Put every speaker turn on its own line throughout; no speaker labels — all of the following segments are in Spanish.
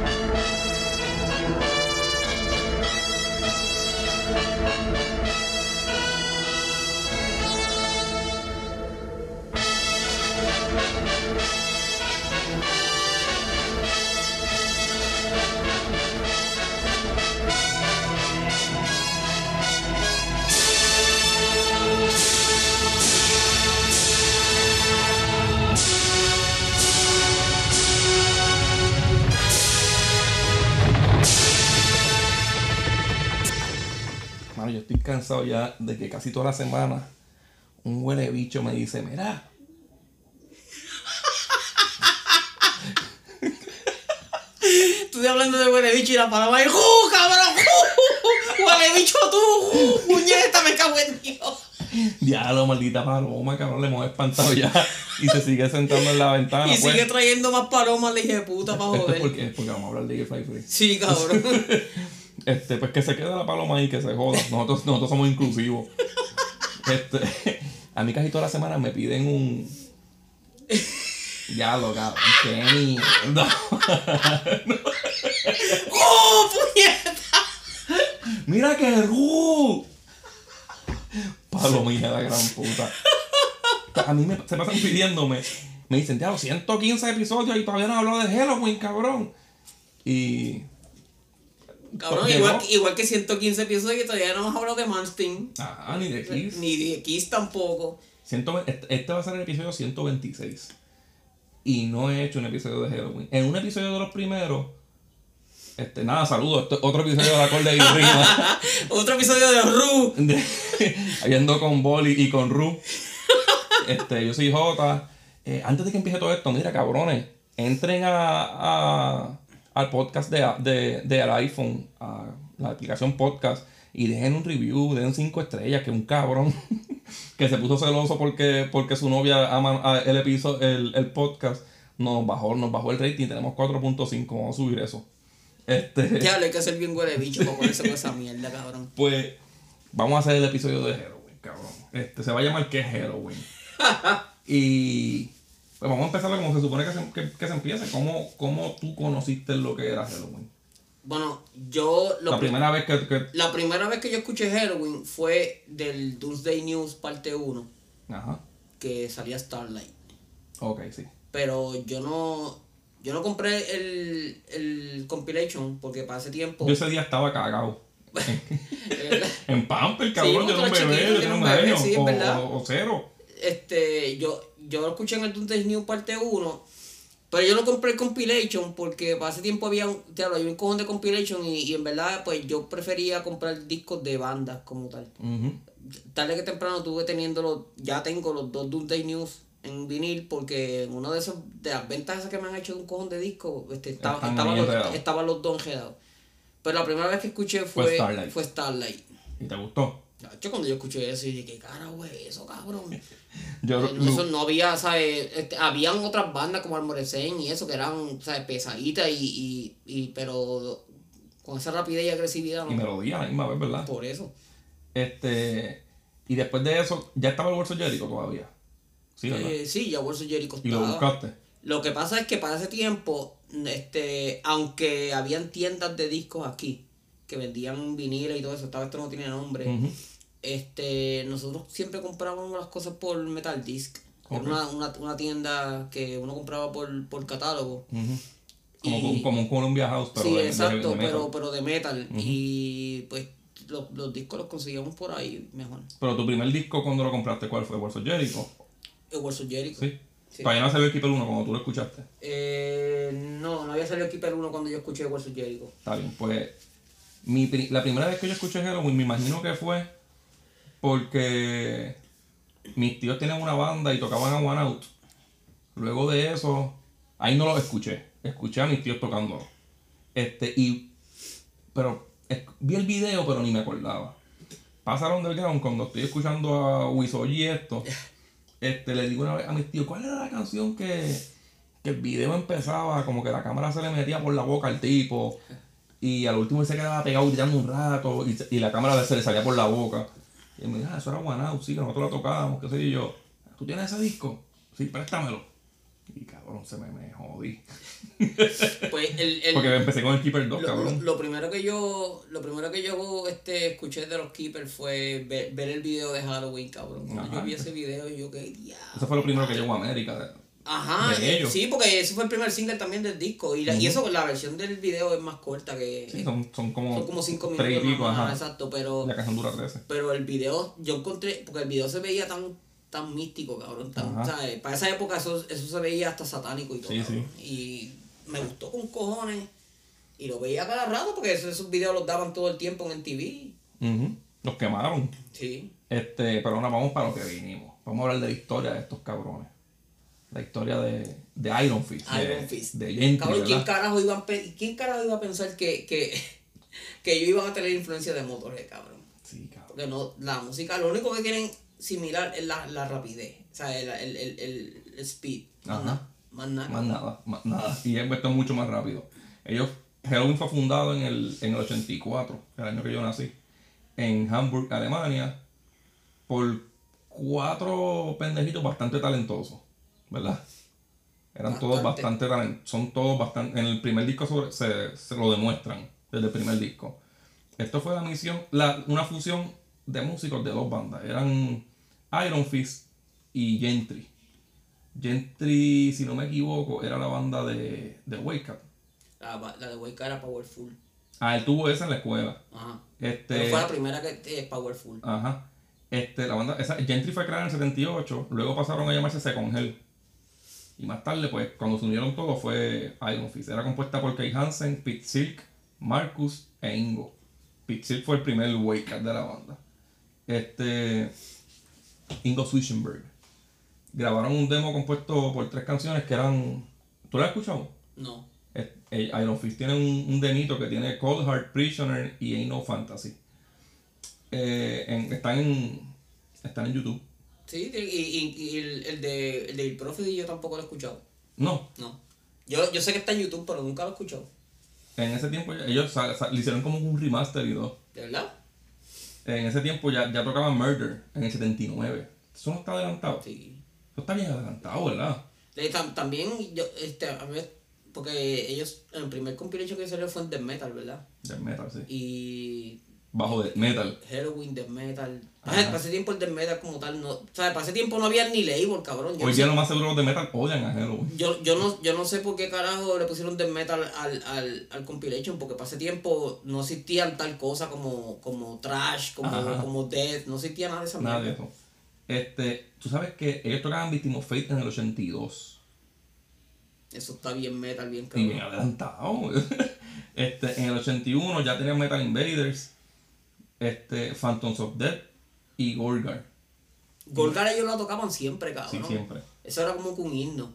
Mano, cansado ya de que casi toda la semana un huele bicho me dice, mira,
Estoy hablando de huele bicho y la palabra es ¡Uh, cabrón! ¡Uh! ¡Huele bicho tú! ¡Uh, puñeta! ¡Me cago en Dios!
diablo, maldita paloma, cabrón, le hemos espantado ya. Y se sigue sentando en la ventana.
y
pues.
sigue trayendo más palomas, le dije puta para
Esto es
joder.
porque, vamos a hablar de Fly Free.
Sí, cabrón.
Este, pues que se quede la paloma ahí, que se joda. Nosotros, nosotros somos inclusivos. Este, a mí casi toda la semana me piden un. Ya lo cabrón, qué mierda.
¡Oh, puñeta!
Mira que ru. Palomilla la gran puta. A mí me, se pasan pidiéndome. Me dicen, ya, 115 episodios y todavía no hablo de Halloween, cabrón. Y.
Cabrón,
¿Por qué
igual,
no?
igual que 115 episodios que todavía no hemos hablado de Manstein.
Ah, ni de Kiss.
Ni de Kiss tampoco.
120 este, este va a ser el episodio 126. Y no he hecho un episodio de Halloween. En un episodio de los primeros. Este, nada, saludos. Otro episodio de Acorde y Rima.
Otro episodio de Ru.
de- Yendo con Boli y con Ru. Este, yo soy Jota. Eh, antes de que empiece todo esto, mira, cabrones. Entren a, a- al podcast de, de, del iPhone, a la aplicación podcast, y dejen un review, den cinco estrellas, que un cabrón que se puso celoso porque, porque su novia ama el episodio, el, el podcast, nos bajó, nos bajó el rating, tenemos 4.5, vamos a subir eso. Este,
Ya, hay que hacer bien huele bicho para ponerse con esa mierda, cabrón.
pues vamos a hacer el episodio de Halloween, cabrón. Este, se va a llamar ¿Qué es Halloween? y pues vamos a empezar como se supone que se, que, que se empiece. ¿Cómo, ¿Cómo tú conociste lo que era Halloween?
Bueno, yo lo
la
pri-
primera vez que... que
la primera vez que yo escuché Halloween fue del Doomsday News parte 1,
ajá.
que salía Starlight.
Ok, sí.
Pero yo no yo no compré el, el compilation porque para ese tiempo
Yo ese día estaba cagado. En Pamper, cabrón,
Sí,
yo era un bebé, yo
era un bebé, sí, es
o,
verdad.
o- o cero.
este yo yo lo escuché en el Doomsday News parte 1 pero yo no compré el compilation porque para ese tiempo había un, había un cojón de compilation y, y en verdad pues yo prefería comprar discos de bandas como tal.
Ujú.
tarde que temprano tuve teniendo los, ya tengo los dos Doomsday News en vinil porque en uno de esos, de las ventas esas que me han hecho de un cojón de disco, este, estaba, estaban, los, estaban los dos enredados. Pero la primera vez que escuché
Fue
fue,
Starlight.
fue Starlight.
¿Y te gustó?
Yo cuando yo escuché eso, y dije, ¿qué carajo es eso, cabrón?
Yo,
Eh, eso no había, ¿sabes? Este, habían otras bandas como Almorecén y eso que eran, ¿sabes? Pesaditas y, y, y, pero con esa rapidez y agresividad,
y
¿no?
melodía a la misma vez, ¿verdad?
Por eso.
Este... Y después de eso, ya estaba el bolso Jericho todavía. Sí, ¿verdad?
Eh, sí, ya Bolso Jericho
y lo
estaba.
buscaste.
Lo que pasa es que para ese tiempo, este, aunque habían tiendas de discos aquí que vendían viniles y todo eso, esta vez esto no tiene nombre,
Ujú.
Este, nosotros siempre comprábamos las cosas por Metal Disc. Era
Ok.
una, una, una tienda que uno compraba por, por catálogo.
Como,
Y-
un- como un Columbia House, pero
sí,
de,
exacto,
de metal.
pero, pero de metal. Y pues los, los discos los conseguíamos por ahí mejor.
Pero tu primer disco cuando lo compraste, ¿cuál fue? ¿Bolso Jericho?
El Warsaw Jericho.
Sí.
Sí.
Todavía no salió el Keeper 1 cuando tú lo escuchaste.
Eh, no, no había salido Keeper 1 cuando yo escuché Warsaw Jericho.
Está bien, pues. Mi, la primera vez que yo escuché Halloween, me imagino que fue porque mis tíos tenían una banda y tocaban a One Out. Luego de eso, ahí no lo escuché. Escuché a mis tíos tocando. Este, y. Pero vi el video, pero ni me acordaba. Pasaron underground cuando estoy escuchando a Wisoji y esto. Este, le digo una vez a mis tíos, ¿cuál era la canción que, que el video empezaba? Como que la cámara se le metía por la boca al tipo. Y al último él se quedaba pegado gritando un rato y, y la cámara se le salía por la boca. Y él me dijo, ah, eso era One Out, sí, que nosotros la tocábamos, qué sé yo. ¿Tú tienes ese disco? Sí, préstamelo. Y cabrón, se me, me jodí.
Pues el, el-
Porque empecé con el Keeper 2,
lo,
cabrón.
lo- lo primero que yo lo primero que yo este, escuché de los Keepers fue ver, ver el video de Halloween, cabrón. Cuando
Ajá.
yo vi ese video, yo que diablo.
Eso fue lo primero que llegó a América.
Ajá, sí, porque ese fue el primer single también del disco. Y, la- y eso, la versión del video es más corta que.
Sí, son, son como,
son como 5
tres
minutos.
pico,
más,
ajá.
exacto, pero.
La canción dura 13.
Pero el video, yo encontré, porque el video se veía tan tan místico, cabrón. Tan. ¿sabes? Para esa época eso, eso se veía hasta satánico y todo.
Sí.
Y me gustó con cojones. Y lo veía cada rato porque esos, esos videos los daban todo el tiempo en MTV.
Ujú. Los quemaron.
Sí.
Este, pero ahora vamos para lo que vinimos. Vamos a hablar de la historia de estos cabrones. La historia de, de Iron Fist. de-
Iron Fist.
De Gentry,
Cabrón, ¿quién carajo, iba ¿quién carajo iba a pensar que, que, que ellos iban a tener influencia de Motorhead, cabrón?
Sí, cabrón.
Porque no, la música, lo único que tienen similar es la, la rapidez. O sea, el, el, el, el- speed. Más
Ajá.
nada. Más nada.
Más nada, más nada. Y esto es mucho más rápido. Ellos, Halloween fue fundado en el, en el 84, el año que yo nací, en Hamburg, Alemania, por cuatro pendejitos bastante talentosos, ¿verdad? Eran todos
Bastante.
talentosos, son todos bastante, en el primer disco sobre- se, se lo demuestran, desde el primer disco. Esto fue la misión, la, una fusión de músicos de dos bandas, eran Iron Fist y Gentry. Gentry, si no me equivoco, era la banda de, de Wake Up.
La, de Wake era Powerful.
Ah, él tuvo esa en la escuela.
Ajá.
Este,
Pero fue la primera que es Powerful.
Ajá. Este, la banda, esa, Gentry fue creada en el 78, luego pasaron a llamarse Second Hell. Y más tarde, pues, cuando se unieron todos fue Iron Fist. Era compuesta por Kay Hansen, Pete Silk, Marcus e Ingo. Pete Silk fue el primer wake de la banda. Este. Ingo Swishenberg. Grabaron un demo compuesto por tres canciones que eran. ¿Tú la has escuchado?
No.
Iron Fist tiene un, un demito que tiene Cold Heart Prisoner y Ain't No Fantasy. Eh, en- están, en, están en YouTube.
Sí, y, y, y el, el de el del Prophet yo tampoco lo he escuchado.
No,
No. Yo, yo sé que está en YouTube, pero nunca lo he escuchado.
en ese tiempo ellos le hicieron como un remaster y todo.
¿De verdad?
En ese tiempo ya, ya tocaban Murder en el 79. Eso no está adelantado.
Sí.
Eso está bien adelantado, ¿verdad?
Tam- también, yo, este, a ver, porque ellos, el primer compilation que salió fue en Death Metal, ¿verdad?
Death Metal, sí.
Y
Bajo de Metal.
Halloween, Death Metal.
Ajá.
Para ese tiempo el Death Metal como tal, no, o sea, para ese tiempo no había ni label, cabrón. Yo,
Hoy
no
día
sé,
lo más seguro los de Metal odian a Halloween.
yo, yo, no, yo no sé por qué carajo le pusieron Death Metal al, al, al compilation, porque para ese tiempo no existían tal cosa como, como Trash, como,
Ajá.
como Death, no existía nada de esa
Nada de eso. Este, tú sabes que ellos tocaban Victim of Fate en el 82.
Eso está bien metal, bien
Y
cabrón.
bien adelantado. este, en el 81 ya tenían Metal Invaders, este, Phantoms of Death y Gorgar.
Golgar ellos la tocaban siempre,
Sí,
cabrón.
siempre.
Eso era como que un himno.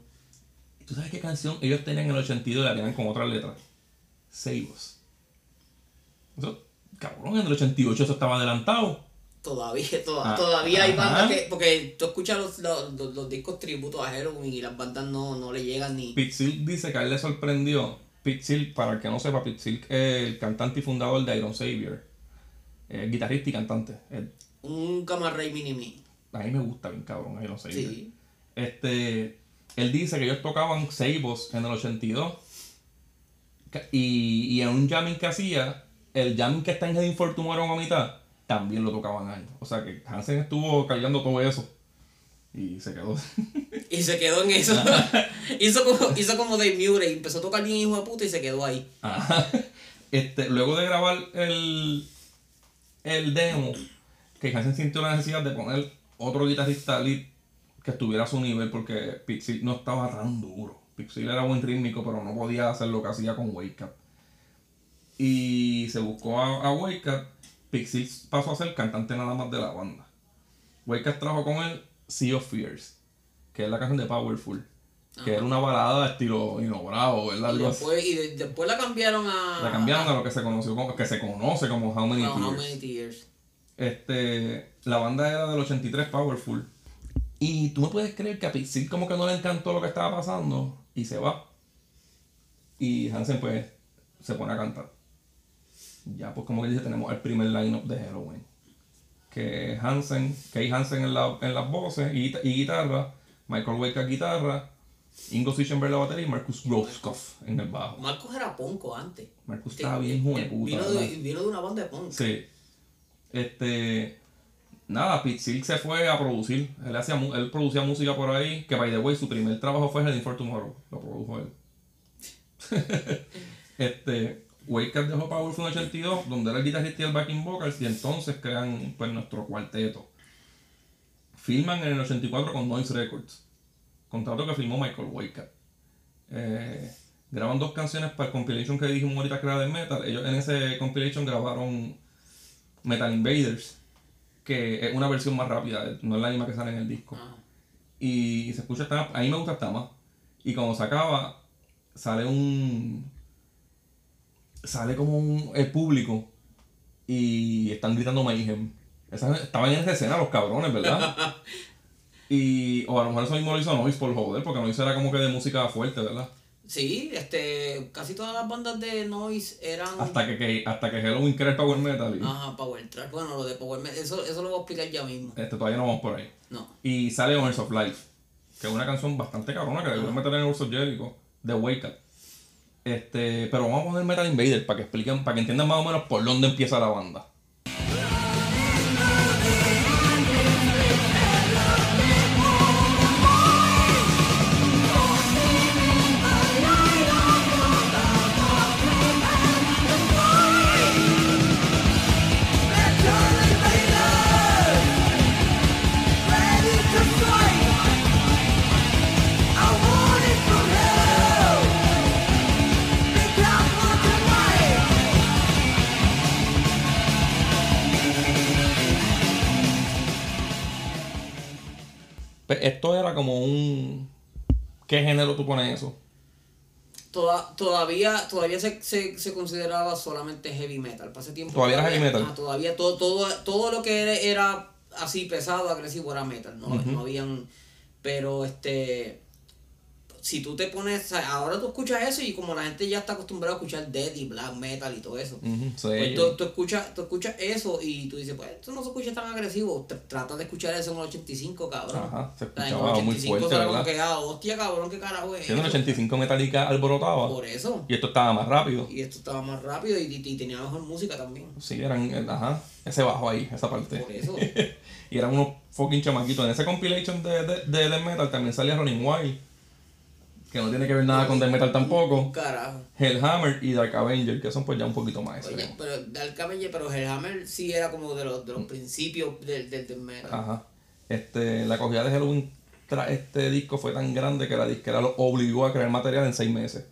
¿Tú sabes qué canción ellos tenían en el 82 y la tenían con otra letra? Us. Eso, cabrón, en el 88 eso estaba adelantado.
Todavía, toda-
Ah,
todavía hay bandas que. Porque tú escuchas los, los, los- los discos tributos a Halloween y las bandas no, no le llegan ni.
Silk dice que a él le sorprendió. Silk, para el que no sepa, Silk es el cantante y fundador de Iron Savior. Es guitarrista y cantante. Es-
Un Gamma Ray Mini
a mí me gusta bien cabrón Iron Savior.
Sí.
Este, él dice que ellos tocaban Seibos en el 82 ca- y, y en un jamming que hacía, el jamming que está en Heading for Tomorrow a mitad, también lo tocaban ahí. O sea que Hansen estuvo cargando todo eso y se quedó.
Y se quedó en eso. hizo, como, hizo como Dave Murray. Empezó a tocar bien hijo de puta y se quedó ahí.
Ajá. Este, luego de grabar el, el demo, que Hansen sintió la necesidad de poner otro guitarrista lead que estuviera a su nivel porque Pixie no estaba tan duro. Pixie era buen rítmico, pero no podía hacer lo que hacía con Wake. Y se buscó a, a Wake Up. Pixie pasó a ser cantante nada más de la banda. Wake Up trajo con él Sea of Fears, que es la canción de Powerful. Que era una balada estilo Hino Bravo, ¿verdad?
Y después, y de- después la cambiaron a.
La cambiaron a lo que se conoció como, que se conoce como How Many
How
Tears.
Many Tears.
Este, la banda era del 83 Powerful. Y tú me puedes creer que a Pixie como que no le encantó lo que estaba pasando y se va. Y Hansen pues se pone a cantar. Ya pues como que dice tenemos el primer line-up de Halloween. Que Hansen, Kay Hansen en, la- en las voces y guitarra, Michael Wake a guitarra, Ingo Sichenberg en la batería y Marcus Groskopf en el bajo.
Marcos era ponco antes.
Marcus estaba bien joven, puta.
Vino de, vino de una banda de punk.
Sí. Este. Nada, Pete Silk se fue a producir. Él, hacía, él producía música por ahí. Que, by the way, su primer trabajo fue Heading for Tomorrow. Lo produjo él. este. Wake Up dejó Powerful en el 82, donde era el guitarrista y el backing vocals. Y entonces crean pues, nuestro cuarteto. Filman en el 84 con Noise Records. Contrato que filmó Michael Up. Eh, graban dos canciones para el compilation que dijimos ahorita era de metal. Ellos en ese compilation grabaron Metal Invaders, que es una versión más rápida, no es la misma que sale en el disco.
Ah.
Y se escucha hasta, a mí me gusta hasta más. Y cuando se acaba, sale un. Sale como un, el público y están gritando Mayhem. Esa- estaban en esa escena los cabrones, ¿verdad? y. O a lo mejor eso mismo lo hizo Noise por joder, porque Noise era como que de música fuerte, ¿verdad?
Sí, este, casi todas las bandas de noise eran
Hasta que, que- hasta que Halloween crea el power metal. Y,
ajá, power track. Bueno, lo de power metal, eso, eso lo voy a explicar ya mismo.
este, todavía no vamos por ahí.
No.
Y sale Owners of Life, que es una canción bastante cabrona que deberían meter en el Urso Jericho, de Wake Up. Este, pero vamos a poner Metal Invader para que expliquen, para que entiendan más o menos por dónde empieza la banda. Esto era como un... ¿Qué género tú pones eso?
Toda- todavía todavía se, se, se consideraba solamente heavy metal. Para ese tiempo.
Todavía era heavy metal.
ah, todavía todo, todo, todo lo que era, era así pesado, agresivo era metal. No, no habían. Pero este. Si tú te pones. ahora tú escuchas eso y como la gente ya está acostumbrada a escuchar death y black metal y todo eso.
Ujú, sí.
Pues tú, tú escuchas, tú escuchas eso y tú dices, pues esto no se escucha tan agresivo. Tr- Trata de escuchar eso en el 85, cabrón.
Ajá, se
sea, en el
escuchaba muy fuerte,
era como que, ah, hostia, cabrón, qué carajo es.
Sí, en el
esto?
85 Metallica alborotaba.
Por eso.
Y esto estaba más rápido.
Y esto estaba más rápido y, y- y tenía mejor música también.
Sí, eran, eh, ajá, ese bajo ahí, esa parte.
Por eso.
y eran unos fucking chamaquitos. En ese compilation de, de, de Death Metal también salía Running Wild, que no tiene que ver nada con Death Metal tampoco.
Carajo.
Hellhammer y Dark Avenger, que son pues ya un poquito más
Oye, pero Dark Avenger, pero Hellhammer sí era como de los, de
Mm.
los principios del, del, del metal.
Ajá. Este, la acogida de Halloween tras este disco fue tan grande que la disquera lo obligó a crear material en seis meses.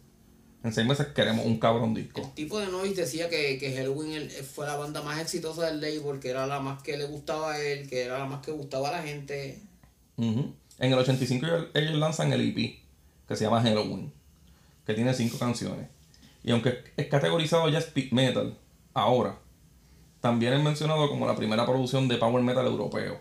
En seis meses queremos un cabrón disco.
El tipo de Noise decía que, que Halloween fue la banda más exitosa del label, que era la más que le gustaba a él, que era la más que gustaba a la gente.
Ujú. En el 85 ellos, ellos lanzan el EP, que se llama Halloween, que tiene cinco canciones. Y aunque es categorizado ya speed metal, ahora, también es mencionado como la primera producción de power metal europeo.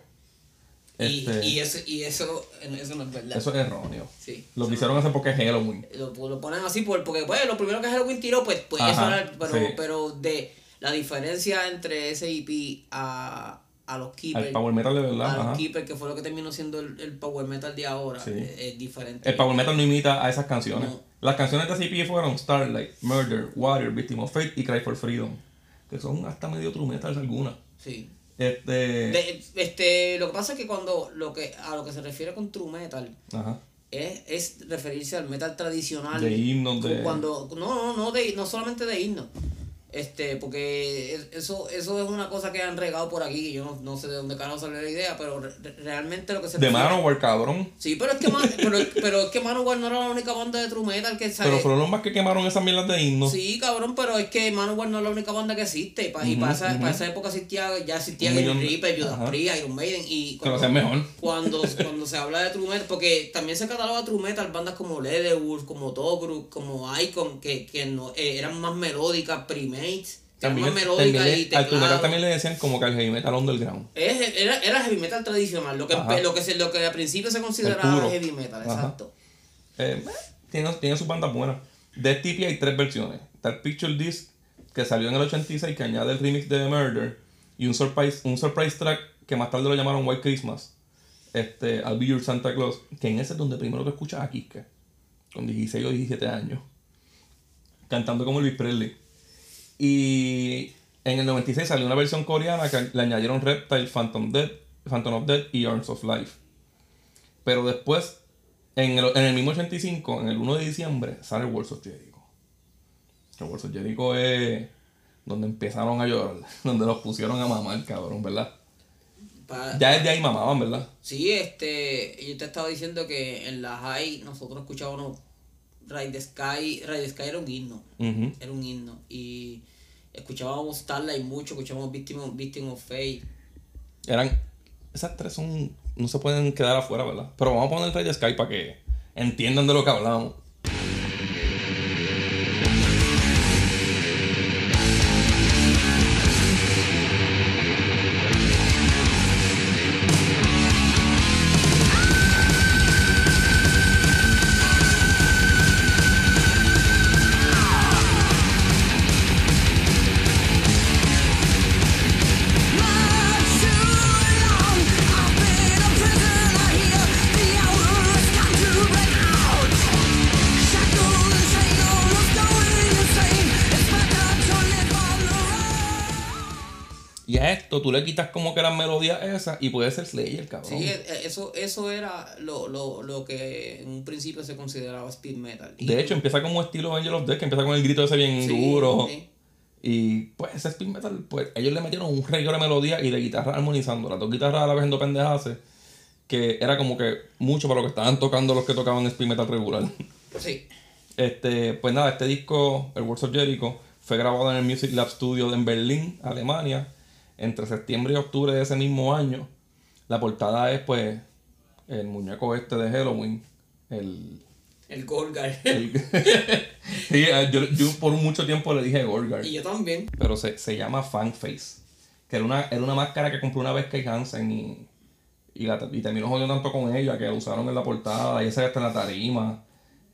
Y,
Este,
y, eso, y eso, eso no es verdad.
eso es erróneo.
Sí.
Lo quisieron hacer porque es Halloween.
Lo, lo ponen así por, porque pues, lo primero que Halloween tiró, pues, pues eso
Ajá,
era, pero,
sí.
pero de la diferencia entre ese EP a, a los Keepers,
Al power metal de verdad.
a los
ajá.
Keepers, que fue lo que terminó siendo el, el Power Metal de ahora,
Sí.
es, es diferente.
El power metal no imita a esas canciones.
No.
Las canciones de EP fueron Starlight, Murder, Warrior, Victim of Fate y Cry for Freedom. Que son hasta medio true metal algunas.
Sí.
Este.
De- este, lo que pasa es que cuando lo que a lo que se refiere con true metal
Ajá.
es, es referirse al metal tradicional.
De himnos, de-
Cuando, no, no, no, de, no solamente de himnos. Este, porque es- eso, eso es una cosa que han regado por aquí. Yo no, no sé de dónde carajo salió la idea, pero re- re- realmente lo que se
De
refiere-
Manowar, cabrón.
Sí, pero es que, Man- pero, pero es que Manowar no era la única banda de true metal que sale.
Pero fueron los más que quemaron esas mierdas de himnos.
Sí, cabrón, pero es que Manowar no es la única banda que existe. Y, pa- y para, esa, para esa época existía, ya existía Green Reaper, Judas. Priest, Iron Maiden. Y
hacían mejor.
cuando, cuando se habla de True Metal, porque también se cataloga True Metal bandas como Leatherwood, como Tobruk, como Icon, que, que no, eh, eran más melódicas, Primates, eran
También, le- al
teclados.
también le decían como que al heavy metal underground.
Era, era heavy metal tradicional, lo que,
Ajá.
lo que, se, lo que al principio se consideraba heavy metal,
Ajá.
exacto.
Eh, tiene, tiene sus bandas buenas. De este EP hay tres versiones. Está el Picture Disc, que salió en el 86, que añade el remix de Murder. Y un surprise, un surprise track que más tarde lo llamaron White Christmas. Este, I'll Be Your Santa Claus. Que en ese es donde primero te escuchas a Kiske. con 16 o 17 años, cantando como Elvis Presley. Y en el 96 salió una versión coreana que le añadieron Reptile, Phantom, Dead, Phantom of Death y Arms of Life. Pero después, en el, en el mismo 85, en el 1 de diciembre, sale Worlds of Jericho. El Worlds of Jericho es donde empezaron a llorar, donde los pusieron a mamar, cabrón, ¿verdad?
Pa-
Ya desde ahí mamaban, ¿verdad?
Sí, este, yo te estaba diciendo que en la high nosotros escuchábamos Ride the Sky, Ride the Sky era un himno, era un himno, y escuchábamos Starlight mucho, escuchábamos Victim of, Victim of Fate,
Eran. Esas tres son. No se pueden quedar afuera, ¿verdad? Pero vamos a poner el Rey de Sky para que entiendan de lo que hablamos. Tú le quitas como que las melodías esas y puede ser Slayer, cabrón.
Sí, eh, eh, eso, eso era lo, lo, lo que en un principio se consideraba speed metal.
De hecho, empieza como estilo Angel of Death, que empieza con el grito ese bien
Sí,
duro.
sí.
Y pues ese speed metal, pues ellos le metieron un reguero de melodía y de guitarra armonizando. Las dos guitarras a la vez en dos pendejaces. Que era como que mucho para lo que estaban tocando los que tocaban speed metal regular.
Sí.
Este, pues nada, este disco, el Words of Jericho, fue grabado en el Music Lab Studio en Berlín, Alemania, entre septiembre y octubre de ese mismo año. La portada es pues el muñeco este de Halloween, el...
El Gorgar.
Sí, eh, yo, yo por mucho tiempo le dije Gorgar,
y yo también.
pero se, se llama Fan Face, que era una, era una máscara que compró una vez Kate Hansen y, y, la, y terminó jodiendo tanto con ella que la usaron en la portada y esa está en la tarima.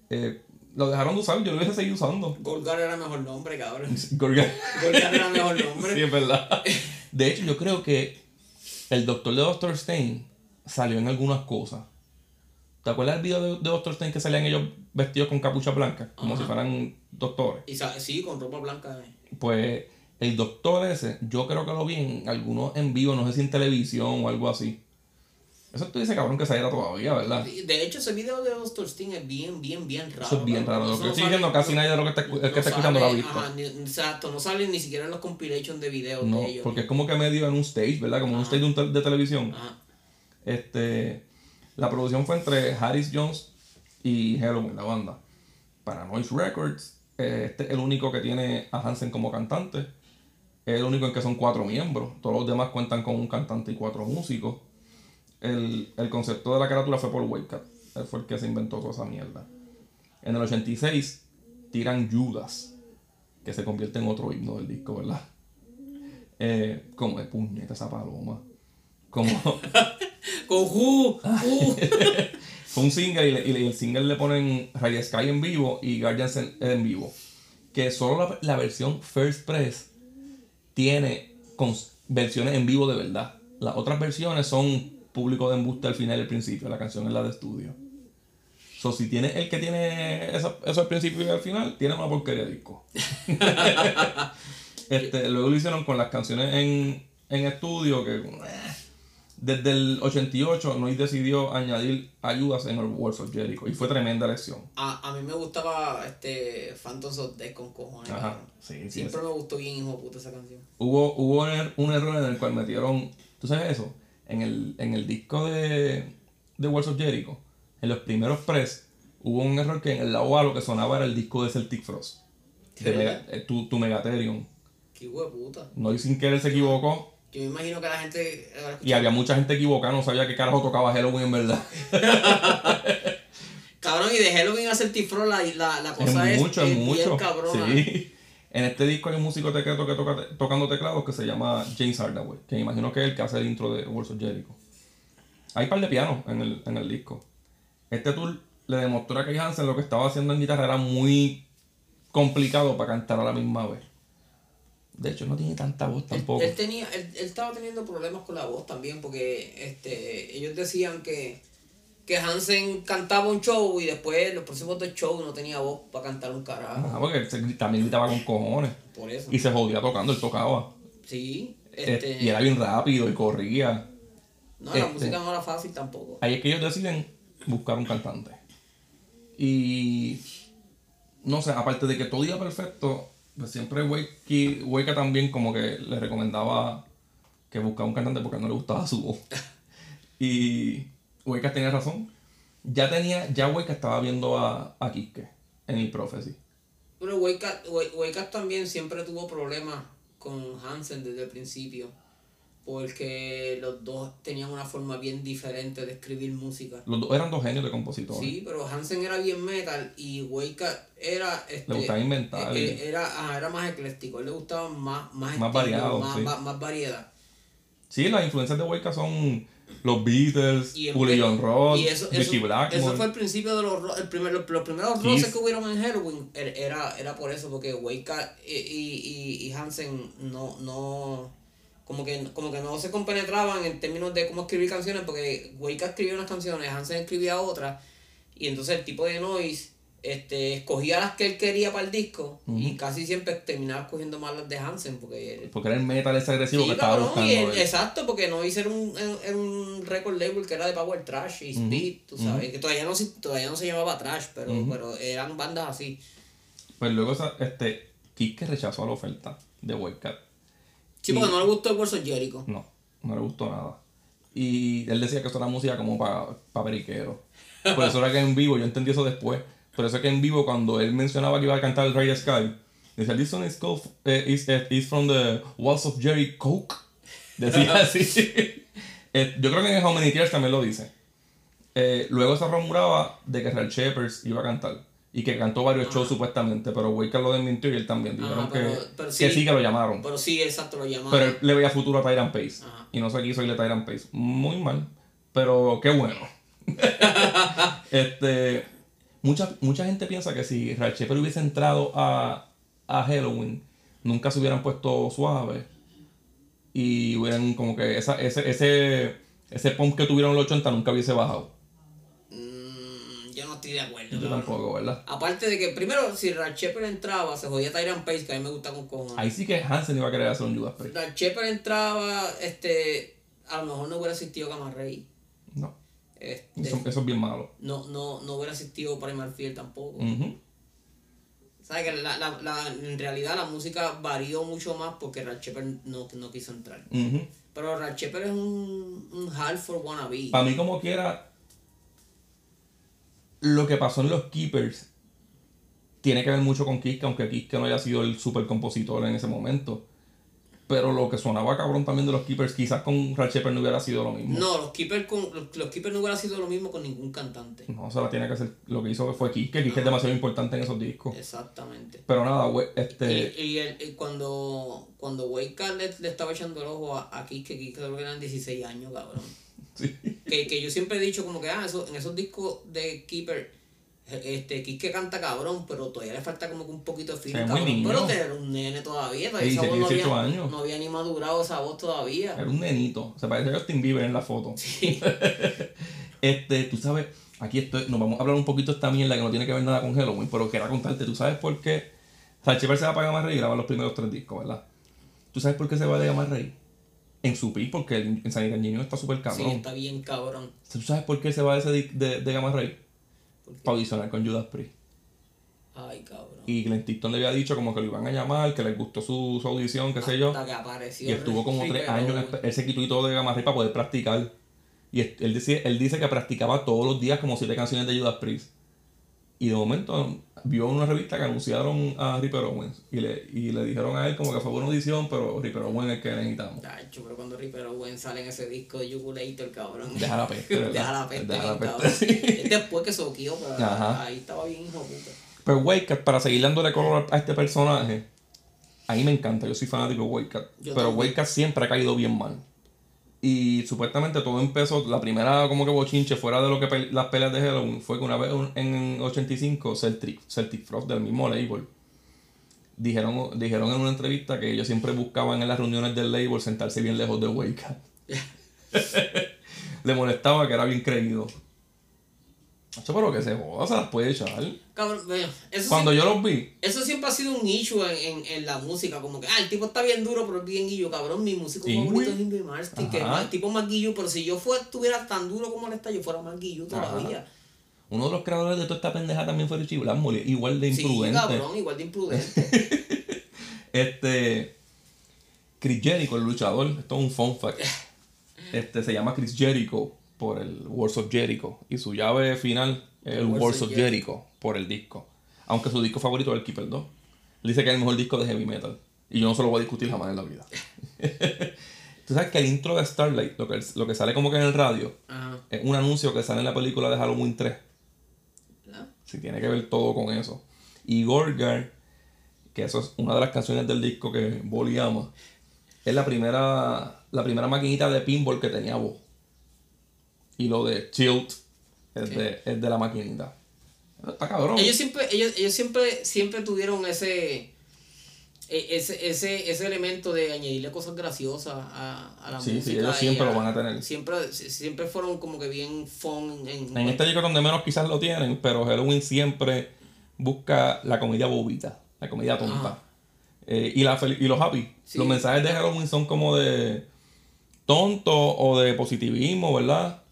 Eh, lo dejaron de usar, yo lo hubiese seguido usando.
Gorgar era mejor nombre, cabrón.
Gorgar.
Gorgar era mejor nombre.
Sí, es verdad. De hecho, yo creo que el doctor de Dr. Stein salió en algunas cosas. ¿Te acuerdas del video de, de Dr. Stein que salían ellos vestidos con capucha blanca? Como si fueran doctores.
Y sí, con ropa blanca. eh.
Pues el doctor ese, yo creo que lo vi en algunos en vivo, no sé si en televisión o algo así. Eso tú dices, cabrón, que se era todavía, ¿verdad?
De hecho, ese video de Dr. Sting es bien, bien, bien raro.
Eso es bien raro. Lo que
no
estoy
sale-
diciendo, casi nadie de lo que está, el que
no
está escuchando lo ha
sale,
visto.
ajá, ni- exacto, no salen ni siquiera en los compilations de videos
No,
de ellos.
porque es como que medio en un stage, ¿verdad? Como un stage de, un de televisión.
Ajá.
Este, la producción fue entre Harris Jones y Halloween, la banda. Para Noise Records, eh, este es el único que tiene a Hansen como cantante. Es el único en que son cuatro miembros. Todos los demás cuentan con un cantante y cuatro músicos. El, el concepto de la carátula fue por Wildcat. Él fue el que se inventó toda esa mierda. En el 86 tiran Judas, que se convierte en otro himno del disco, ¿verdad? Eh, como de puñeta esa paloma. Como,
Con.
Fue un single y, le- el single le ponen Ray Sky en vivo y Guardians en, en vivo. Que solo la, la versión First Press tiene versiones en vivo de verdad. Las otras versiones son público de embuste al final y al principio. La canción es la de estudio. So, si tiene el que tiene eso, eso al principio y al final, tiene una porquería de disco. este, luego lo hicieron con las canciones en, en estudio que eh, desde el 88 Noise decidió añadir ayudas en el Words of Jericho y fue tremenda lección.
A, a mí me gustaba este Phantoms of Death con cojones.
Ajá, sí, sí,
Siempre me gustó bien, hijo puta, esa canción.
Hubo, hubo er- un error en el cual metieron, ¿tú sabes eso? En el, en el disco de, de Words of Jericho, en los primeros press, hubo un error que en el lado A lo que sonaba era el disco de Celtic Frost. De
¿De
Mega- eh, tu, tu Megatherium.
Qué puta.
No y sin querer se equivocó.
Yo me imagino que la gente. habrá
Y había mucha gente equivocada, no sabía qué carajo tocaba Halloween en verdad.
Cabrón, y de Halloween a Certifro la, la, la cosa
es
es,
mucho, es
bien
mucho.
cabrona.
Sí. En este disco hay un músico secreto que toca tocando teclados que se llama James Hardaway, que me imagino que es el que hace el intro de Words of Jericho. Hay un par de pianos en el, en el disco. Este tour le demostró a Kay Hansen lo que estaba haciendo en guitarra era muy complicado para cantar a la misma vez. De hecho, no tiene tanta voz
Él,
tampoco.
él tenía, él, él estaba teniendo problemas con la voz también porque este, ellos decían que, que Hansen cantaba un show y después los próximos dos shows no tenía voz para cantar un carajo.
Ajá, porque él también gritaba con cojones.
Por eso.
Y se jodía tocando, él tocaba.
Sí.
Eh,
Este,
Y era bien rápido y corría.
no, la
este-
música no era fácil tampoco.
Ahí es que ellos deciden buscar un cantante. Y no sé, aparte de que todo iba perfecto, pues siempre Wakey- Weka también como que le recomendaba que buscara un cantante porque no le gustaba su voz. y Weka tenía razón. Ya tenía, ya Weka estaba viendo a, a Kiske en el Prophecy.
Wake Up también siempre tuvo problemas con Hansen desde el principio. Porque los dos tenían una forma bien diferente de escribir música.
Los dos eran dos genios de compositores.
Sí, pero Hansen era bien metal y Up era... Este,
Le gustaba inventar
Era, era más ecléctico, a él le gustaba más, más,
Más
estilo,
variado,
más,
sí.
más- variedad.
Sí, las influencias de Weka son los Beatles,
Y,
Uli
empe-
John Roth,
y eso,
Blackmore.
fue el principio de los, el primer, los, los primeros roces que hubieron en Halloween. er- Era, era por eso, porque Wake y, y, y Hansen no, no, como que, como que no se compenetraban en términos de cómo escribir canciones, porque Wake escribía unas canciones, Hansen escribía otras, y entonces el tipo de noise este, escogía las que él quería para el disco, y casi siempre terminaba escogiendo más las de Hansen, porque él-
Porque era el metal ese agresivo
Sí,
que estaba buscando.
y
él.
exacto, porque no hice un, era un record label que era de Power Trash y Speed, tú sabes, que todavía no, se- todavía no se llamaba Trash, pero, pero eran bandas así.
Pues luego este, Kiske rechazó la oferta de Wildcat.
Sí, porque no le gustó el bolso Jericho.
No, no le gustó nada. Y él decía que eso era música como para pa periquero. Por eso era que en vivo, yo entendí eso después. Por eso es que en vivo, cuando él mencionaba que iba a cantar el Ray Sky, decía, This song is, called, eh, is, eh, is from the Walls of Jerry Coke. Decía así. Eh, yo creo que en How Many Tears también lo dice. Eh, luego se rumoraba de que Real Shepherds iba a cantar. Y que cantó varios shows supuestamente, pero Wake lo desmintió y él también. Dijeron
pero-
que,
pero
que
sí.
sí que lo llamaron.
Pero sí, exacto, lo llamaban.
Pero él le veía futuro a Tyrant Pace.
Ajá.
Y no se quiso irle a Tyrant Pace. Muy mal. Pero qué bueno. este. Mucha, mucha gente piensa que si Real Shepard hubiese entrado a, a Halloween, nunca se hubieran puesto suave. Y hubieran como que esa, ese, ese, ese pump que tuvieron en los 80 nunca hubiese bajado.
Mm, yo no estoy de acuerdo.
Yo tampoco, ¿verdad?
Aparte de que, primero, si Rad Shepard entraba, se jodía Tyrant Pace, que a mí me gusta con cojones.
Ahí sí que Hansen iba a querer hacer un Judas Priest.
Rad Shepard entraba, este, a lo mejor no hubiera asistido.
No.
Este,
Eso, eso es bien malo.
no, no, no hubiera asistido Primal Fear tampoco. ¿Sabes? Que la, la, la, en realidad la música varió mucho más porque Rad Shepard no, no quiso entrar. Pero Rad Shepard es un, un Halford wannabe.
Para mí, como quiera, lo que pasó en los Keepers tiene que ver mucho con Kiske, aunque Kiske no haya sido el super compositor en ese momento. Pero lo que sonaba cabrón también de los Keepers, quizás con Shepard no hubiera sido lo mismo.
No, los Keepers, con, los, los Keepers no hubiera sido lo mismo con ningún cantante.
No, o sea, la tiene que hacer. Lo que hizo fue Kiske. Kiske es demasiado importante en esos discos.
Exactamente.
Pero nada,
Y,
este.
y el- y cuando, cuando Wade le, le estaba echando el ojo a, a Kiske, Kiske creo que eran 16 años, cabrón.
Sí.
Que, que yo siempre he dicho como que ah, eso, en esos discos de Keeper, este, Kiske canta cabrón, pero todavía le falta como que un poquito de feeling, cabrón.
niño.
Pero era un nene todavía, todavía
Sí,
esa voz no
18
había,
años.
no había ni madurado esa voz todavía.
Era un nenito. Se parece a Justin Bieber en la foto. este, tú sabes, aquí estoy, nos vamos a hablar un poquito de esta mierda que no tiene que ver nada con Halloween, pero quería contarte, tú sabes por qué Salchiver se va para Gamma Ray y graba los primeros tres discos, ¿verdad? ¿Tú sabes por qué se va de Gamma Ray? En su pi, porque el, en San Engineer está súper
Sí,
cabrón.
está bien cabrón.
¿Tú sabes por qué se va de, ese de, de Gamma Ray? Para audicionar con Judas Priest.
Ay, cabrón.
Y Glenn Tipton le había dicho como que lo iban a llamar, que les gustó su, su audición, qué sé yo.
Hasta que apareció.
Y estuvo como tres años, él se quitó y todo de Gamma Ray para poder practicar. Y él dice, él dice que practicaba todos los días como siete canciones de Judas Priest. Y de momento vio una revista que anunciaron a Ripper Owens. Y le, y le dijeron a él como que fue buena audición, pero Ripper Owens es el que necesitamos.
Tacho, pero cuando Ripper Owen sale en ese disco de Jugulator, cabrón.
Deja la peste, ¿verdad?
Deja la peste,
Deja la peste,
cabrón.
sí.
Es después que soqueó, pero
Ajá.
ahí estaba bien hijo puta.
Pero Wildcat, para seguir dándole color a este personaje, a mí me encanta, yo soy fanático de Wildcat. Pero. Wildcat siempre ha caído bien mal. Y supuestamente todo empezó, la primera como que bochinche fuera de lo que pe- las peleas de Halloween fue que una vez un- en 85 Celtic, Celtic Frost del mismo label dijeron, dijeron en una entrevista que ellos siempre buscaban en las reuniones del label sentarse bien lejos de Wildcat. Le molestaba que era bien creído. Macho, pero que se joda, se las puede echar.
Cabrón, eso,
Cuando
siempre,
yo los vi,
eso siempre ha sido un issue en, en, en la música. Como que, ah, el tipo está bien duro, pero es bien guillo. Cabrón, mi músico
Sí,
favorito es Invi Martin, que es el tipo más guillo. Pero si yo fuera, estuviera tan duro como él está, yo fuera más guillo todavía.
uno de los creadores de toda esta pendeja también fue Richie Blackmore, igual de
Sí,
imprudente.
cabrón, igual de imprudente.
Este. Chris Jericho, el luchador, esto es un fun fact. Este se llama Chris Jericho por el Wars of Jericho. Y su llave final es el Wars of Jericho por el disco. Aunque su disco favorito es el Keeper 2. Él dice que es el mejor disco de heavy metal. Y yo no se lo voy a discutir jamás en la vida. Tú sabes que el intro de Starlight, lo que, lo que sale como que en el radio,
Ajá.
es un anuncio que sale en la película de Halloween 3.
¿verdad?
Si tiene que ver todo con eso. Y Gorgar, que eso es una de las canciones del disco que Bolly ama, es la primera, la primera maquinita de pinball que tenía voz. Y lo de Tilt es, de, es de la maquinita. Está cabrón.
Ellos siempre, ellos, ellos siempre, siempre tuvieron ese, e- ese, ese, ese elemento de añadirle cosas graciosas a, a la
Sí, sí,
música.
ellos
y
siempre
a-
lo van a tener.
Siempre, siempre fueron como que bien fun en,
En este disco donde menos quizás lo tienen, pero Halloween siempre busca la comedia bobita, la comedia tonta. Eh, y, la y los happy.
Sí.
Los mensajes de Halloween son como de tonto o de positivismo, ¿verdad?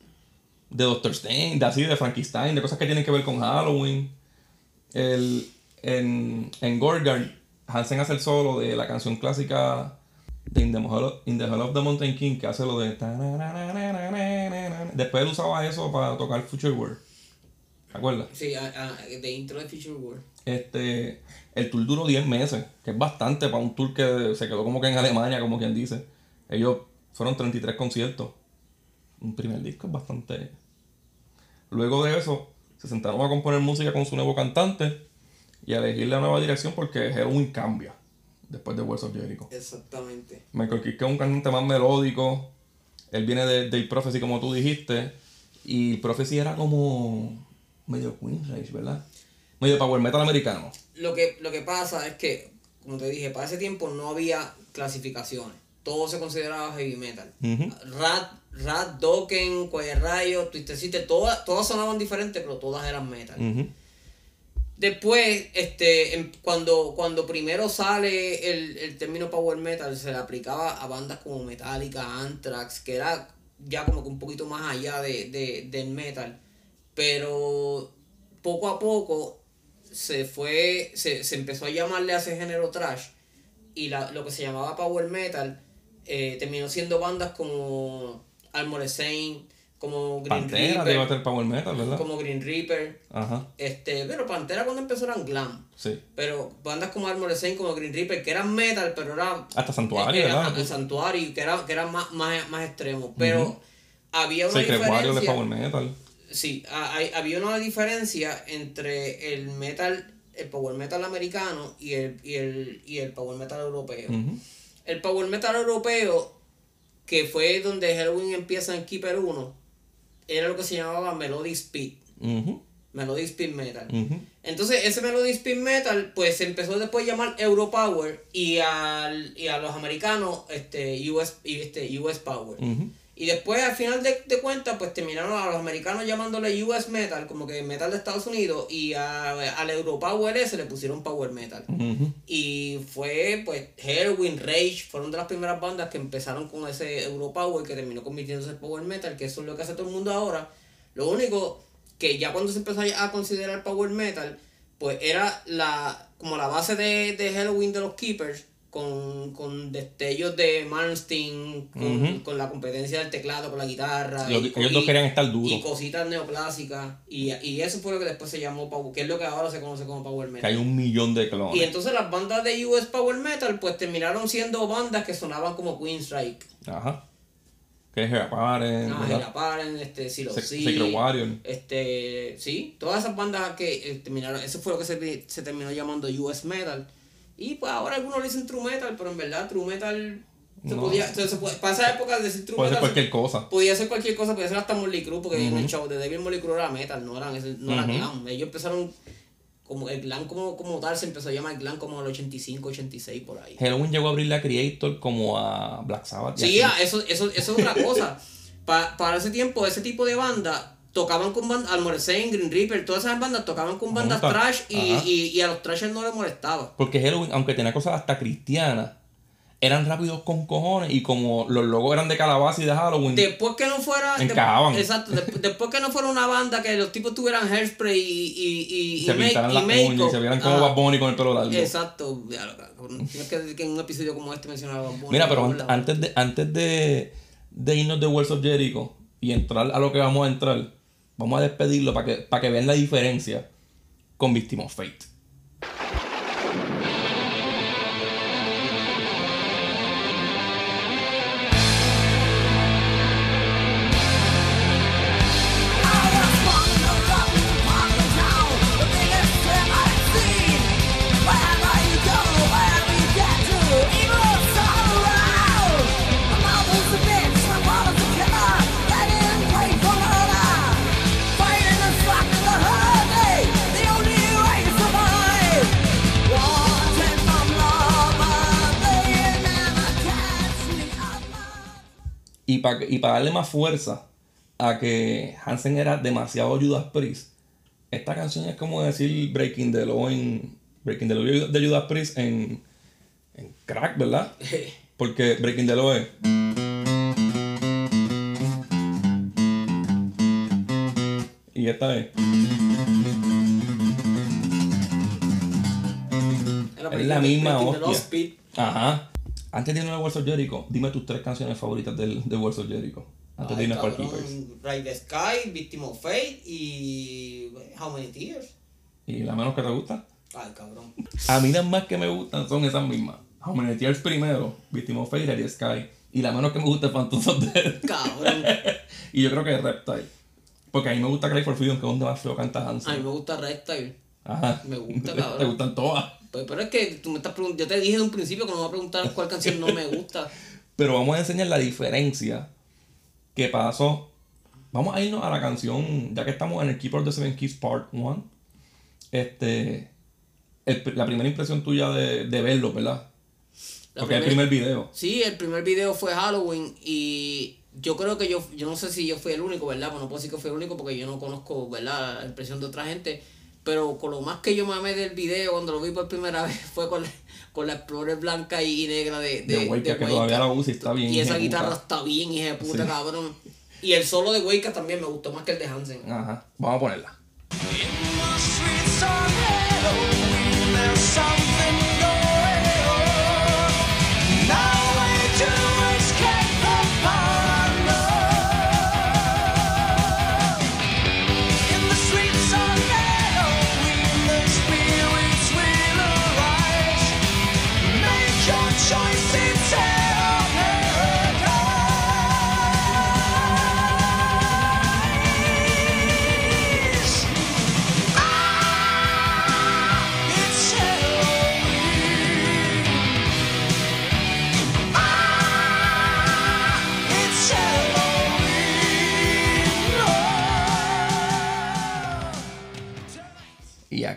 De Dr. Stein, de así, de Frankenstein, de cosas que tienen que ver con Halloween. El, en, en Gorgon, Hansen hace el solo de la canción clásica de In the, of, In the Hall of the Mountain King, que hace lo de... Después él usaba eso para tocar Future World. ¿Te acuerdas?
Sí, a- a- de intro de Future World.
Este, el tour duró 10 meses, que es bastante para un tour que se quedó como que en Alemania, como quien dice. Ellos fueron 33 conciertos. Un primer disco es bastante. Luego de eso, se sentaron a componer música con su nuevo cantante y a elegir la nueva dirección porque Halloween cambia después de Wars of Jericho.
Exactamente.
Michael Kiske es un cantante más melódico. Él viene de, del Prophecy, como tú dijiste. Y Prophecy era como medio Queen Rage, ¿verdad? Medio power metal americano.
Lo que, lo que pasa es que, como te dije, para ese tiempo no había clasificaciones. Todo se consideraba heavy metal. Rat, Rat, Dokken, Riot, Twisted Sister, todas, todas sonaban diferentes, pero todas eran metal. Después, este, em- cuando, cuando primero sale el, el término power metal, se le aplicaba a bandas como Metallica, Anthrax, que era ya como que un poquito más allá de, de- del metal. Pero poco a poco se fue, se, se empezó a llamarle a ese género trash. Y la- lo que se llamaba power metal eh, terminó siendo bandas como Armored Saint, como Green
Pantera
Reaper,
ser power metal, ¿verdad?
como Green Reaper.
Ajá,
Este, pero Pantera cuando empezó eran glam.
sí.
Pero bandas como Armored Saint, como Green Reaper, que eran metal, pero eran.
Hasta Santuario,
eh,
¿verdad?
eh, Santuario, que eran, que eran más, más, más extremos. Pero había una
Secret Warrior de
diferencia.
power metal.
Sí, había una diferencia entre el metal, el power metal americano y el, y el, y el power metal europeo. El power metal europeo, que fue donde Halloween empieza en Keeper 1, era lo que se llamaba Melodic Speed.
Ujú.
Melodic Speed Metal. Entonces, ese Melodic Speed Metal, pues se empezó después a llamar Europower y, al, y a los americanos este, US, y este, US Power. Y después, al final de, de cuentas, pues terminaron a los americanos llamándole US Metal, como que metal de Estados Unidos, y a, al Europower ese le pusieron Power Metal. Y fue, pues, Halloween, Rage, fueron de las primeras bandas que empezaron con ese Europower que terminó convirtiéndose en Power Metal, que eso es lo que hace todo el mundo ahora. Lo único que ya cuando se empezó a considerar Power Metal, pues era la como la base de, de Halloween de los Keepers, con, con destellos de Malmsteen, con, con la competencia del teclado, con la guitarra. Y-
ellos dos
y-
querían estar
y
duros.
cositas neoclásicas. Y, y eso fue lo que después se llamó Power, que es lo que ahora se conoce como Power
Que
Metal.
hay un millón de
Y
clones.
entonces las bandas de US Power Metal pues terminaron siendo bandas que sonaban como Queenstrike.
Ajá. Que es Aparen,
Ah,
¿verdad?
Hera Paren, este, Silo
Se- Secret Warrior.
Este, sí, todas esas bandas que eh, terminaron, eso fue lo que se, se terminó llamando US Metal. Y pues ahora algunos le dicen True Metal, pero en verdad True Metal se
No.
podía, se, se puede- para esa época decir True
Puede ser
Metal
cualquier cosa.
podía ser cualquier cosa, podía ser hasta Molly Crue, porque en el show de David Molly Crue era metal, no eran ese- no glam. Ellos empezaron como el glam como, como tal se empezó a llamar glam como en el 85, 86 por ahí.
Halloween llegó a abrir la Creator como a Black Sabbath.
Sí, ah, eso, eso, eso es otra cosa. Pa- para ese tiempo, ese tipo de banda, tocaban con bandas, Almoresen, Green Reaper, todas esas bandas tocaban con bandas trash y, y, y a los trashers no les molestaba.
Porque Halloween, aunque tenía cosas hasta cristianas, eran rápidos con cojones y como los logos eran de calabaza y de Halloween.
Después que no fuera.
Encajaban.
exacto. de- después que no fuera una banda que los tipos tuvieran hairspray y. y, y,
se pintaran las uñas y se vieran como
Ah,
Bad Bunny con el pelo largo.
Exacto. Ya, lo. Tienes que decir que en un episodio como este mencionaba Bad Bunny.
Mira, pero an- antes de, antes de, de irnos de Worlds of Jericho y entrar a lo que vamos a entrar, vamos a despedirlo para que, para que vean la diferencia con Victim of Fate. Y para y pa darle más fuerza a que Hansen era demasiado Judas Priest, esta canción es como decir Breaking the Law en. Breaking the Law de Judas Priest en. en crack, ¿verdad? Porque Breaking the Law es. Y esta es. Es la misma hostia. Ajá. Antes de irnos a Worlds of Jericho, dime tus tres canciones favoritas del, de Worlds of Jericho. Antes de
Ay,
irnos para
cabrón,
Keepers.
Ride the Sky, Victim of Fate y. How Many Tears.
¿Y la menos que te gusta?
Ay, cabrón.
A mí las más que me gustan son esas mismas. How Many Tears primero, Victim of Fate, y Sky. Y la menos que me gusta es Phantom of Death.
Cabrón.
y yo creo que es Reptile. Porque a mí me gusta Cry for Freedom, que es donde más feo canta
A mí me gusta Reptile.
Ajá.
me gusta,
Te
cabrón.
gustan todas.
Pues, pero es que tú me estás preguntando. Yo te dije de un principio que no me vas a preguntar cuál canción no me gusta.
Pero vamos a enseñar la diferencia que pasó. Vamos a irnos a la canción, ya que estamos en el Keeper of the Seven Keys Part 1. Este. el- la primera impresión tuya de, de verlo, ¿verdad?
La
Porque es el
primer-
primer video.
Sí, el primer video fue Halloween y yo creo que yo, yo no sé si yo fui el único, ¿verdad? Pues no puedo decir que fui el único porque yo no conozco, ¿verdad? La impresión de otra gente. Pero con lo más que yo me amé del video cuando lo vi por primera vez fue con la, con la Explorer blanca y, negra de, de,
De Wake, que
Wake.
todavía la usa y está bien.
Y esa guitarra está bien, hija de puta,
Sí.
cabrón. Y el solo de Wake también me gustó más que el de Hansen.
Ajá. Vamos a ponerla.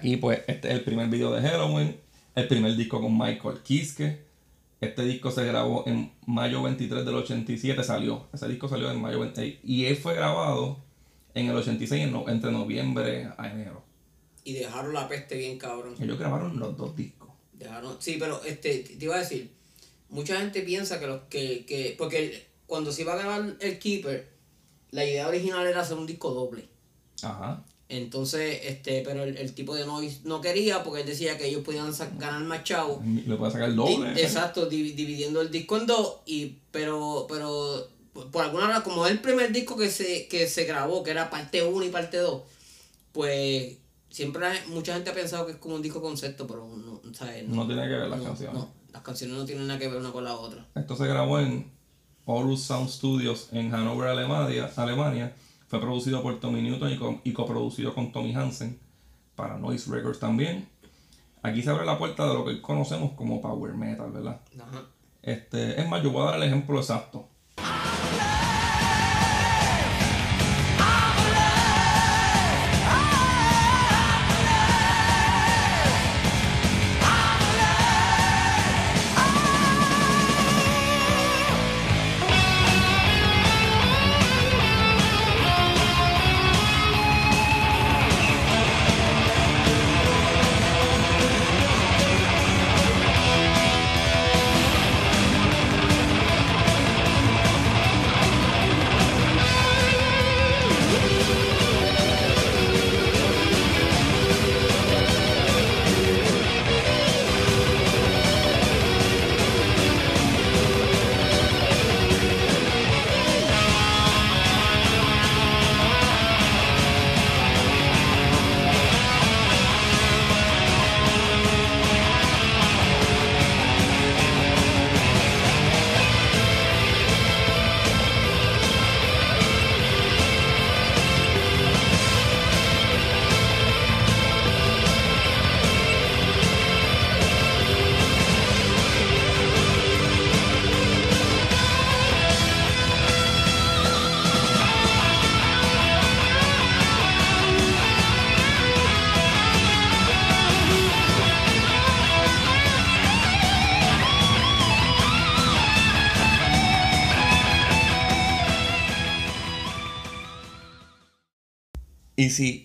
Aquí, pues, este es el primer video de Halloween. El primer disco con Michael Kiske. Este disco se grabó en mayo 23 del 87, salió. Ese disco salió en mayo 26. Y él fue grabado en el 86, en no- entre noviembre a enero.
Y dejaron la peste bien, cabrón.
Ellos grabaron los dos discos.
Dejaron, sí, pero este, te iba a decir, mucha gente piensa que los que, que porque el- cuando se iba a grabar el Keeper, la idea original era hacer un disco doble.
Ajá.
Entonces, este, pero el, el tipo de Noise no quería porque él decía que ellos podían ganar más chavo.
Le puede sacar el doble.
Di- Exacto, divi- dividiendo el disco en dos, y pero, pero por alguna razón, como es el primer disco que se, que se grabó, que era parte 1 y parte 2, pues siempre mucha gente ha pensado que es como un disco concepto, pero no, ¿sabes?
No tiene que ver las
no,
canciones.
no, las canciones no tienen nada que ver una con la otra.
Esto se grabó en Horus Sound Studios en Hannover, Alemania. Alemania. Fue producido por Tommy Newton y, co- y coproducido con Tommy Hansen para Noise Records también. Aquí se abre la puerta de lo que conocemos como Power Metal, ¿verdad?
Ajá.
Este, es más, yo voy a dar el ejemplo exacto.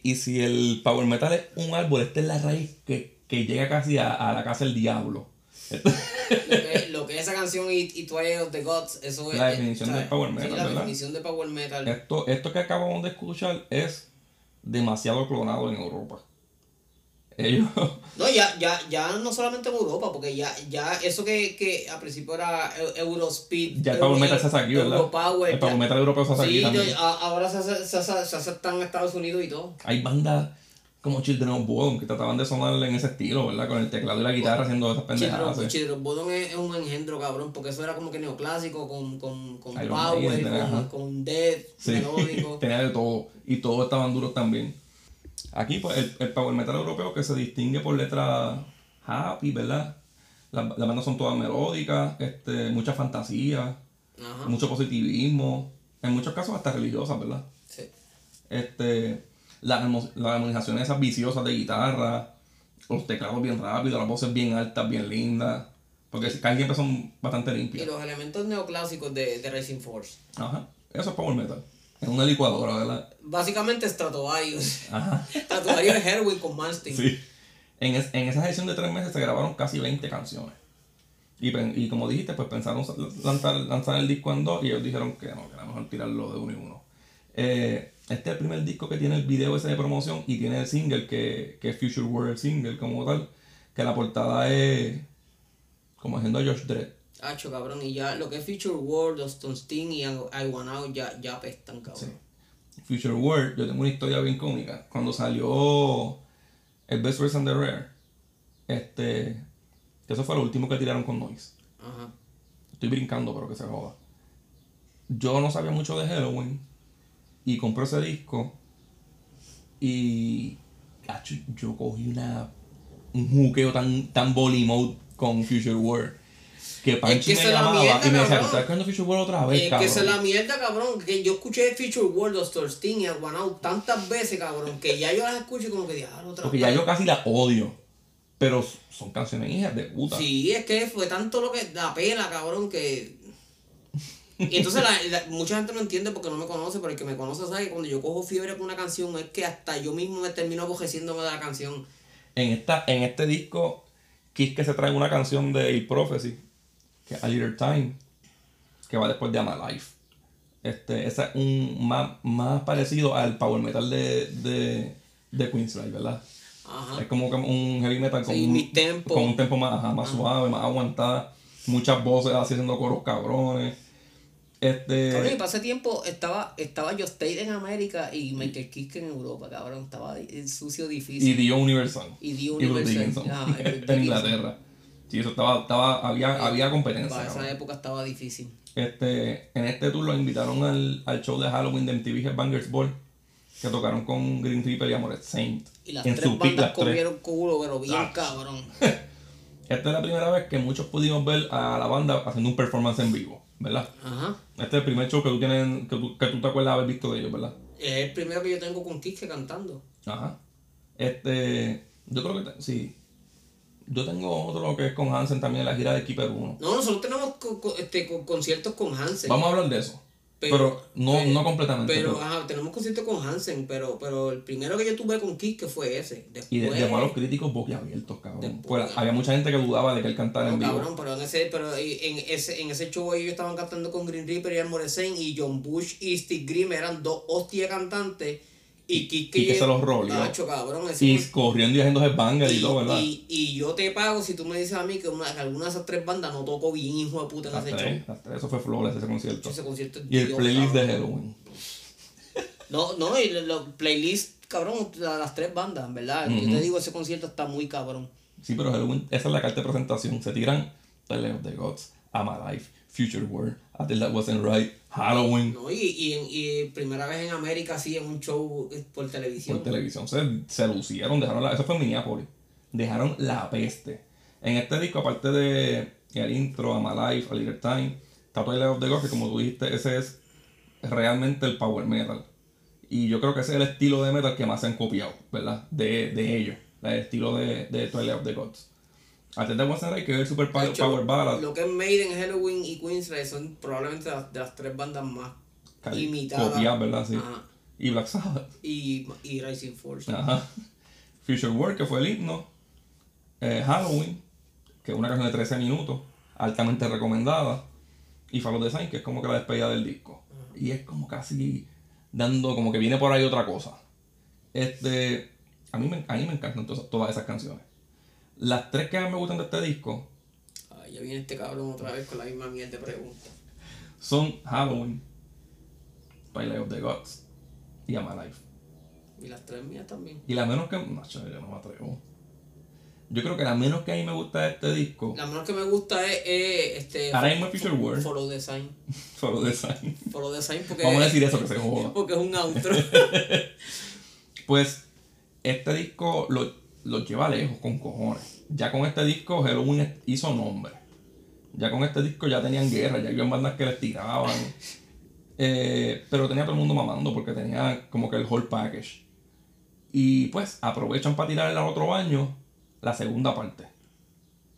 Y si, el power metal es un árbol, esta es la raíz que, que llega casi a, a la casa del diablo.
Lo que, lo que esa canción y, y Twilight of the Gods, eso es.
La definición power
Sí,
metal,
la
¿verdad?
definición de power metal.
Esto, esto que acabamos de escuchar es demasiado clonado en Europa. Ellos.
No, ya, ya, ya no solamente en Europa, porque ya, ya eso que, que al principio era Eu- Eurospeed.
Ya el power metal se hace aquí, ¿verdad?
Europower,
el power metal europeo se hace aquí
Sí,
también.
yo- a- ahora se hace, se, hace, se hace tan en Estados Unidos y todo.
Hay bandas como Children of Bodom que trataban de sonar en ese estilo, ¿verdad? Con el teclado y la guitarra haciendo esas pendejadas. ¿sí?
Chidro Bodon es, es un engendro, cabrón, porque eso era como que neoclásico, con, con, con power,
Maiden,
con, con death,
Sí,
melódico.
tenía de todo. Y todos estaban duros también. Aquí, pues, el, el power metal europeo que se distingue por letras happy, ¿verdad? Las, las bandas son todas melódicas, este, mucha fantasía,
Ajá.
mucho positivismo, en muchos casos hasta religiosas, ¿verdad?
Sí.
Este, las, las armonizaciones esas viciosas de guitarra, los teclados bien rápidos, las voces bien altas, bien lindas, porque casi siempre son bastante
Y
limpias.
los elementos neoclásicos de, de Racing Force.
Ajá, eso es power metal. Es una licuadora, ¿verdad?
Básicamente Stratovarius.
Ajá.
Stratovarius es Herwin con Malmsteen.
Sí. En, es- en esa sesión de tres meses se grabaron casi 20 canciones. Y, y como dijiste, pues pensaron sa- lanzar, lanzar el disco en dos y ellos dijeron que no, que era mejor tirarlo de uno y uno. Eh, este es el primer disco que tiene el video ese de promoción y tiene el single que, que es Future World Single como tal, que la portada es como haciendo Josh Dredd.
Hacho, cabrón. Y ya lo que es Future World, Austin Sting y I I Want Out ya, ya apestan, cabrón.
Future World, yo tengo una historia bien cómica. Cuando salió el Best Race and the Rare, este, eso fue lo último que tiraron con Noise.
Ajá.
Estoy brincando, pero que se joda. Yo no sabía mucho de Halloween y compré ese disco y yo cogí una un juqueo tan, tan volley mode con Future World que Panchi
que
me
es la
llamaba
mierda,
y me decía,
cabrón.
¿tú estás escuchando Future World otra vez,
Es
cabrón?
que esa es la mierda, cabrón. Que yo escuché Future World, Austin Sting y Out tantas veces, cabrón, que ya yo las escucho y como que diablo otra
Porque
vez.
ya yo casi la odio. Pero son canciones hijas de puta.
Sí, es que fue tanto lo que da pela, cabrón, que. Y entonces la, la- mucha gente no entiende porque no me conoce, pero el que me conoce sabe que cuando yo cojo fiebre con una canción es que hasta yo mismo me termino abojeciéndome de la canción.
En, esta, en este disco, Kiss que se trae una canción de Prophecy, que es A Little Time, que va después de Ama Life. Este, ese es un más, más parecido al power metal de, de, de Queensryche, ¿verdad?
Ajá.
Es como un heavy metal con,
Sí,
un,
tempo.
con un tempo más, ajá, más suave, más aguantada. Muchas voces así haciendo coros cabrones. Este,
Cabrón, y ese tiempo estaba, estaba Yo State en América y Michael Kiske en Europa, cabrón. Estaba el sucio
y
difícil.
Dio Universal.
Y Dio
Bruce
Universal,
Dickinson.
ajá, y Bruce
en
Dickinson.
Inglaterra. Sí, eso estaba, estaba, había, había competencia.
para esa
cabrón.
época estaba difícil.
Este, en este tour lo invitaron al, al show de Halloween de MTV Headbangers Ball, que tocaron con Green Reaper y Amoret Saint.
Y las
en
tres
su
bandas comieron culo, pero bien
Ah.
cabrón.
Esta es la primera vez que muchos pudimos ver a la banda haciendo un performance en vivo, ¿verdad?
Ajá.
Este es el primer show que tú, tienes, que tú, que tú te acuerdas haber visto de ellos, ¿verdad?
Es el primero que yo tengo con Kiske cantando.
Ajá. Este, yo creo que sí. Yo tengo otro que es con Hansen también, la gira de Keeper 1.
No, nosotros tenemos este, co- conciertos con Hansen.
Vamos a hablar de eso. Pero, no,
pero-
no completamente.
Pero,
pero-
ajá, tenemos conciertos con Hansen, pero, pero el primero que yo tuve con Kiske fue ese. Después,
y de- dejó a los críticos boquiabiertos, cabrón.
Después-
Pues, había mucha gente que dudaba de que él cantara en vivo.
cabrón, pero en ese, pero en ese, en ese show ellos estaban cantando con Green Reaper y Almorecen y John Bush y Steve Grimm eran dos hostias cantantes y
Quique se los roleó.
Cabrón,
Y corriendo y haciendo headbanger y,
y,
todo, ¿verdad?
y, y yo te pago si tú me dices a mí que, una, que alguna de esas tres bandas no tocó bien, hijo de puta, en
las
ese
tres,
show.
las tres, eso fue flores ese concierto.
Ese concierto
Y el
Dios,
playlist de. Halloween.
No, no, y los playlists, cabrón, la- las tres bandas, ¿verdad? Yo te digo, ese concierto está muy cabrón.
Sí, pero Halloween, esa es la carta de presentación. Se tiran Twilight of the Gods, I'm Alive, Future World, I Think That Wasn't Right, Halloween.
¿no? Y, y, y primera vez en América, así, en un show eh, por televisión.
por televisión se, se lucieron, dejaron la, eso fue en Minneapolis, dejaron la peste. En este disco, aparte de el intro, I'm Alive, A Little Time, está Twilight of the Gods, que como tú dijiste, ese es realmente el power metal. Y yo creo que ese es el estilo de metal que más se han copiado, ¿verdad? De, de ellos, el estilo de, de Twilight of the Gods. Antes de Right, que es el super power,
hecho,
power ballad,
Lo que es Maiden, Halloween y Queensrÿche son probablemente las, de las tres bandas más
cali-
imitadas.
copiadas, ¿verdad? Sí.
Ajá.
y Black Sabbath.
Y, y Rising Force.
Ajá. Future World, que fue el himno. Eh, Halloween, que es una canción de 13 minutos, altamente recomendada. Y Follow the Sign, que es como que la despedida del disco. Y es como casi dando, como que viene por ahí otra cosa. Este, a mí me, a mí me encantan todas, todas esas canciones. Las tres que más me gustan de este disco
Ay, ya viene este cabrón otra vez con la misma mierda de pregunta.
son Halloween, Twilight of the Gods y I'm Alive.
Y las tres mías también.
Y la menos que. No, yo no me atrevo. Yo creo que la menos que a mí me gusta de este disco.
La menos que me gusta es, es, este.
Ahora mismo Future World.
Follow the Sign.
Follow the Sign.
Follow the Sign porque.
Vamos a decir eso que se joda.
Porque es un outro.
Pues este disco lo, lo lleva lejos con cojones. Ya con este disco Halloween hizo nombre. Ya con este disco ya tenían guerra, ya habían bandas que les tiraban. Eh, pero tenía todo el mundo mamando porque tenía como que el whole package. Y pues aprovechan para tirar el otro año la segunda parte.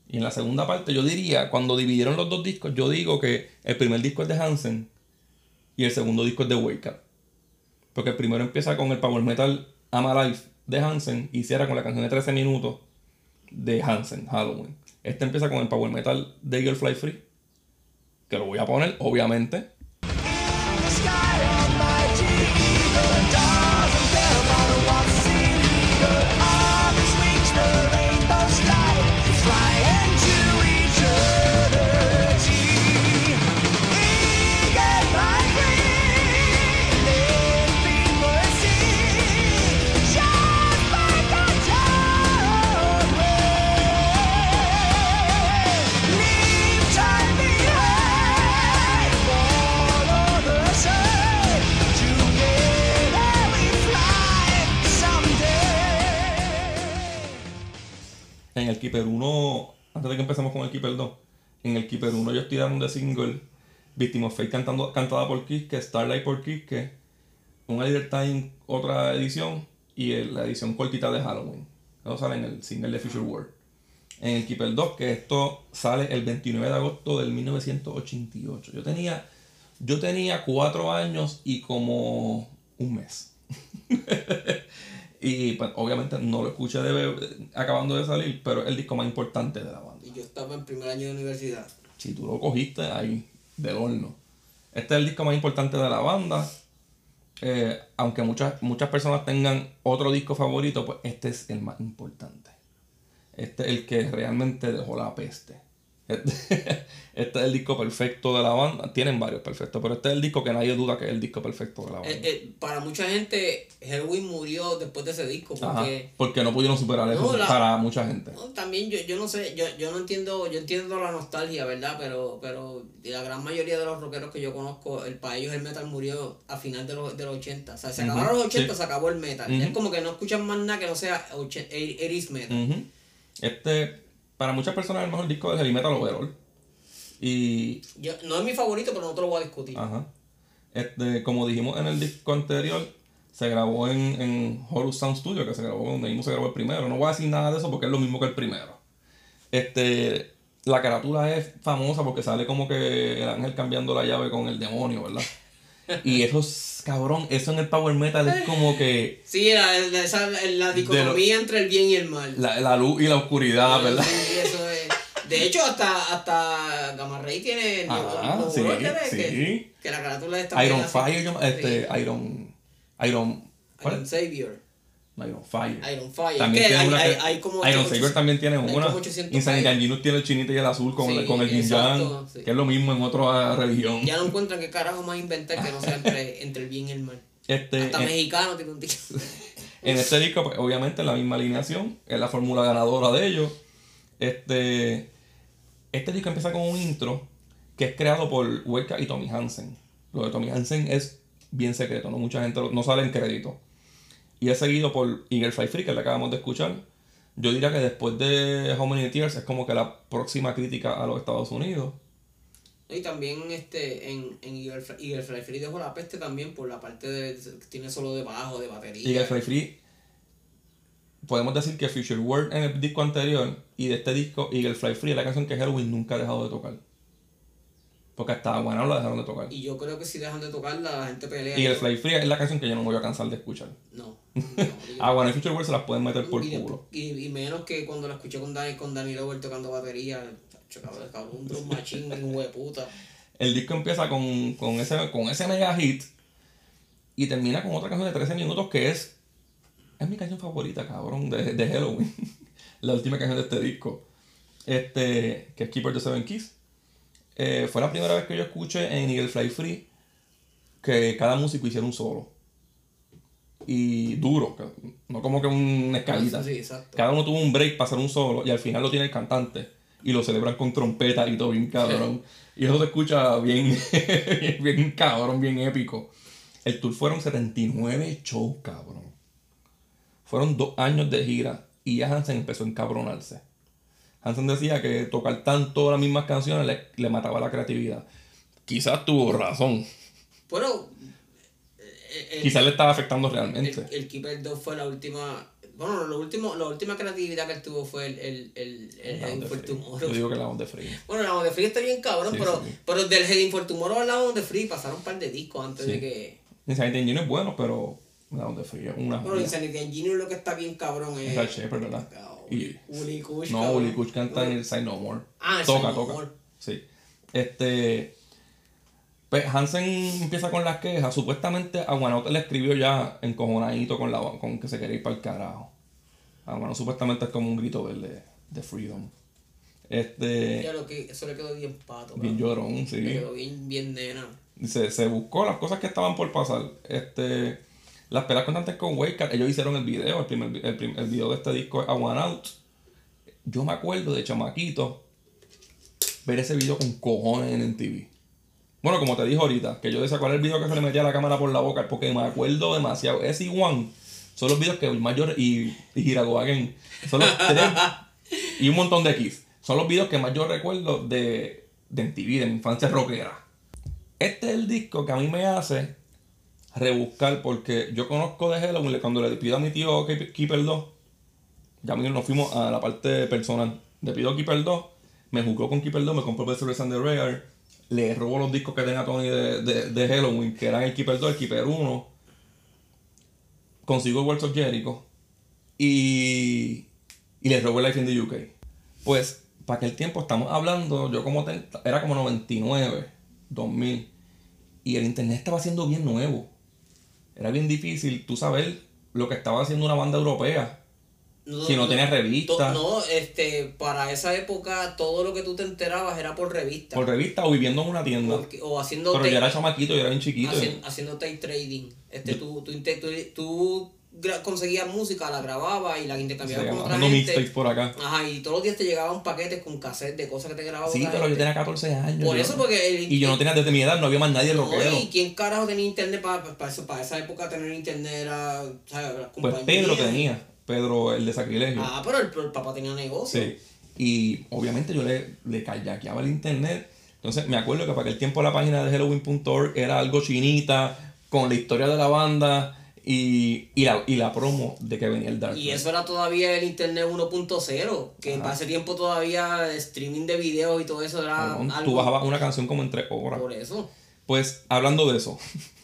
Y en la segunda parte yo diría, cuando dividieron los dos discos, yo digo que el primer disco es de Hansen y el segundo disco es de Wake Up. Porque el primero empieza con el power metal I'm Alive de Hansen y cierra con la canción de 13 minutos de Hansen, Halloween. Este empieza con el power metal de Eagle Fly Free, que lo voy a poner, obviamente. Keeper 1, antes de que empecemos con el Keeper 2, en el Keeper 1 yo estoy dando de single Victim of Fate cantando, cantada por Kiske, Starlight por Kiske, una Leader Time, otra edición, y el- la edición cortita de Halloween. Eso sale en el single de Future World. En el Keeper 2, que esto sale el 29 de agosto del 1988. Yo tenía, yo tenía cuatro años y como un mes. y pues, obviamente no lo escuché de- acabando de salir, pero es el disco más importante de la banda.
y yo estaba en primer año de universidad.
Si tú lo cogiste ahí, del horno. Este es el disco más importante de la banda. Eh, aunque muchas, muchas personas tengan otro disco favorito, pues este es el más importante. Este es el que realmente dejó la peste. Este, este es el disco perfecto de la banda. Tienen varios perfectos, pero este es el disco que nadie duda que es el disco perfecto de la banda.
Eh, eh, para mucha gente, Halloween murió después de ese disco.
Ajá,
Porque
porque no pudieron superar eso
No, la-
para mucha gente.
no, también yo, yo no sé, yo, yo no entiendo, yo entiendo la nostalgia, ¿verdad? Pero, pero la gran mayoría de los rockeros que yo conozco, el, para ellos el metal murió a final de los, de los 80. O sea, se acabaron los 80,
sí.
se acabó el metal. Es como que no escuchan más nada que no sea 80 80s metal.
Este, para muchas personas es el mejor disco de heavy metal overall. Y
Yo, no es mi favorito, pero no te lo voy a discutir.
Ajá. Este, como dijimos en el disco anterior, se grabó en, en Horus Sound Studio, que se grabó donde mismo se grabó el primero. No voy a decir nada de eso porque es lo mismo que el primero. Este, la carátula es famosa porque sale como que el ángel cambiando la llave con el demonio, ¿verdad? Y eso es, cabrón, eso en el power metal es como que
Sí, la, la, esa- la dicotomía entre el bien y el mal.
la, la luz y la oscuridad, ¿verdad?
Sí, eso es. De hecho, hasta, hasta Gamma Ray tiene nuevo
sí, sí.
Que, que la carátula está
Iron
así.
Fire, yo- este. Iron, Iron, ¿cuál
Iron? Savior.
Iron Fire.
Iron Fire.
También tiene
hay,
una
hay, hay como
Iron
800
Saber también tiene una.
como 800
Insanity. Anginus tiene el chinito y el azul con,
Sí,
con el
exacto, sí.
que es lo mismo en otra religión.
Ya no encuentran qué carajo más inventar que no sea entre, entre el bien y el mal.
Este,
Hasta
en,
mexicano tiene un tío.
en este disco, pues, obviamente, la misma alineación, es la fórmula ganadora de ellos. Este, este disco empieza con un intro que es creado por Weka y Tommy Hansen. Lo de Tommy Hansen es bien secreto, no mucha gente lo- no sale en crédito. Y es seguido por Eagle Fly Free, que le acabamos de escuchar. Yo diría que después de How Many Tears es como que la próxima crítica a los Estados Unidos.
Y también este, en, en Eagle Eagle Fly Free dejó la peste también por la parte de. Tiene solo de bajo, de batería.
Eagle Fly Free, podemos decir que Future World en el disco anterior y de este disco Eagle Fly Free es la canción que Halloween nunca ha dejado de tocar. Porque hasta bueno la dejaron de tocar.
Y yo creo que si dejan de tocarla, la gente pelea.
Y el Fly Free es la canción que yo no me voy a cansar de escuchar.
No.
Ah, bueno, el Future World se las pueden meter por
y,
culo.
y, y menos que cuando la escuché con Dani, con Dani Lover tocando batería. Cabrón, cabrón, un drum machine, un hueputa.
El disco empieza con, con, ese, con ese mega hit y termina con otra canción de 13 minutos que es. Es mi canción favorita, cabrón, de, de Halloween. la última canción de este disco. Este, que es Keeper the Seven Keys. Eh, fue la primera vez que yo escuché en Eagle Fly Free que cada músico hiciera un solo. Y duro, no como que una escalita.
Sí, exacto.
Cada uno tuvo un break para hacer un solo y al final lo tiene el cantante. Y lo celebran con trompeta y todo bien cabrón. Y eso se escucha bien, bien cabrón, bien épico. El tour fueron 79 shows, cabrón. Fueron dos años de gira y ya Hansen empezó a encabronarse. Hansen decía que tocar tanto las mismas canciones le, le mataba la creatividad. Quizás tuvo razón.
Pero. Eh,
Quizás le estaba afectando
el,
realmente.
el Keeper 2 fue la última. Bueno, lo último, la última creatividad que él tuvo fue el, el, el, el Heading for. Tomorrow.
Yo digo que la onda free.
Bueno, la Onda Free está bien cabrón,
Sí,
pero,
sí.
pero del Heading for Tomorrow a la Onda Free pasaron un par de discos antes
Sí.
de que.
Insanity Engine es bueno, pero la onda free es una
Bueno. Insanity Engineer lo que está bien cabrón es.
Es Red Shepherd, ¿verdad? Y-
Kush.
No. Uli Kuch canta en el Side No More.
Ah, el
toca,
Side No
toca.
More.
Sí. Este. Pues Hansen empieza con las quejas. Supuestamente a Guanote le escribió ya encojonadito con, la, con que se quería ir para el carajo. A Guanote supuestamente es como un grito verde de freedom. Este.
Ya lo que eso le quedó bien pato.
Bien
cabrón.
llorón,
Le
sí.
quedó bien, bien nena.
Se, se buscó las cosas que estaban por pasar. Este, las pelas constantes con Wake ellos hicieron el video, el, primer, el, el video de este disco es A One Out. Yo me acuerdo de chamaquito ver ese video con cojones en MTV. Bueno, como te dije ahorita, que yo cuál es el video que se le metía la cámara por la boca, porque me acuerdo demasiado. Ese y One son los videos que el mayor y, y Again son los tres y un montón de X. Son los videos que más yo recuerdo de, de MTV, de mi infancia rockera. Este es el disco que a mí me hace rebuscar porque yo conozco de Halloween cuando le pido a mi tío Keep- Keeper 2. Ya nos fuimos a la parte personal. Le pido Keeper 2, me jugó con Keeper 2, me compró Best Service and the Rare, le robó los discos que tenía Tony de, de, de Halloween, que eran el Keeper 2, el Keeper 1. Consigo Words of Jericho y, y le robó Life in the UK. Pues, para aquel tiempo estamos hablando, yo como ten- era como 99, 2000, y el internet estaba siendo bien nuevo. Era bien difícil tú saber lo que estaba haciendo una banda europea. Si no tenías revista.
to- No, este, para esa época todo lo que tú te enterabas era por revista.
Por revista o viviendo en una tienda.
Porque- o haciendo
Pero yo era chamaquito, yo era bien chiquito.
hacien- haciendo tape trading. Este, tú, tú, tú, tú gra- conseguías música, la grababas y la intercambiabas con otra gente.
por acá.
Ajá, y todos los días te llegaban paquetes con cassette de cosas que te grababan.
Sí, pero yo tenía 14 años.
Por
yo-
eso, porque el-
Y yo no tenía desde mi edad, no había más nadie
No,
rockero.
¿Y quién carajo tenía internet para, para, eso, para esa época tener internet? Era, ¿sabes?
Pues. Pedro tenía. Pedro, el de sacrilegio.
Ah, pero el, el papá tenía negocio.
Sí. Y obviamente yo le, le callaqueaba el internet. Entonces me acuerdo que para aquel tiempo la página de Halloween.org era algo chinita, con la historia de la banda y, y, la, y la promo de que venía el Dark.
Y eso era todavía el internet 1.0, que para ese tiempo todavía streaming de videos y todo eso era
Cabrón,
algo
Tú bajabas una canción como en tres horas.
por eso.
Pues hablando de eso,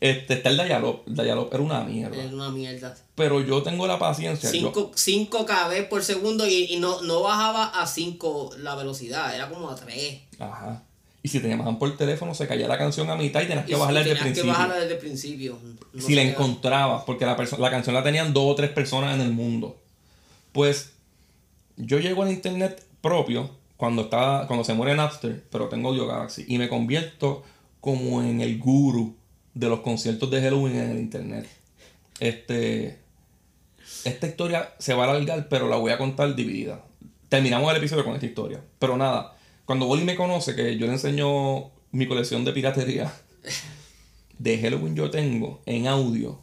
este está el Dialog. El Dialog era una mierda.
Era una mierda.
Pero yo tengo la paciencia. yo-
5, 5 kb por segundo y, y no, no bajaba a 5 la velocidad, era como a 3.
Ajá. Y si te llamaban por teléfono, se caía la canción a mitad y tenías
Y,
que bajarla desde el
tenías que
principio.
bajarla desde el principio. No
si la encontrabas, porque la, la canción la tenían dos o tres personas en el mundo. Pues yo llego al internet propio cuando estaba, cuando se muere Napster, pero tengo Audio Galaxy, y me convierto como en el guru de los conciertos de Halloween en el internet. Este, esta historia se va a alargar, pero la voy a contar dividida. Terminamos el episodio con esta historia. Pero nada, cuando Wally me conoce, que yo le enseño mi colección de piratería, de Halloween yo tengo en audio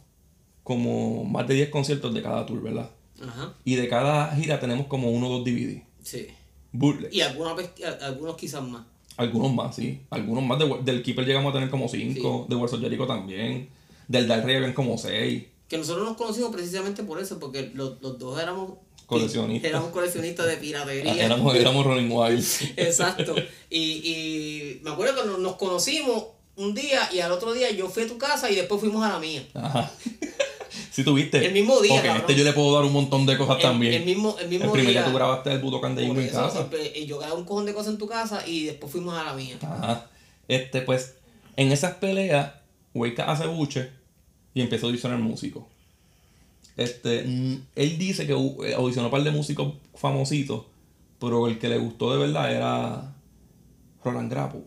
como más de 10 conciertos de cada tour, ¿verdad?
Ajá,
Y de cada gira tenemos como uno o dos DVD.
sí.
Bootleg.
Y algunos, algunos quizás más.
Algunos más, sí. Algunos más. De- del Keeper llegamos a tener como 5. De Wars of Jericho también. Del Dark Rey habían como 6.
Que nosotros nos conocimos precisamente por eso, porque los, los dos éramos
coleccionistas.
Éramos coleccionistas de piratería.
Ah, Éramos, éramos Running Wild.
Exacto. Y, y me acuerdo que nos conocimos un día y al otro día yo fui a tu casa y después fuimos a la mía.
Ajá. Si tuviste.
El mismo día,
Porque
cabrón.
este yo le puedo dar un montón de cosas
El-
también.
el mismo- el mismo
primer día
día.
tú grabaste el puto
Por
Candelino en
eso,
casa.
y yo grabé un cojón de cosas en tu casa y después fuimos a la mía.
Ajá. Este, pues, en esas peleas, Wake hace buche y empezó a audicionar músicos. Este, mm, él dice que eh, audicionó un par de músicos famositos, pero el que le gustó de verdad era Roland Grappo,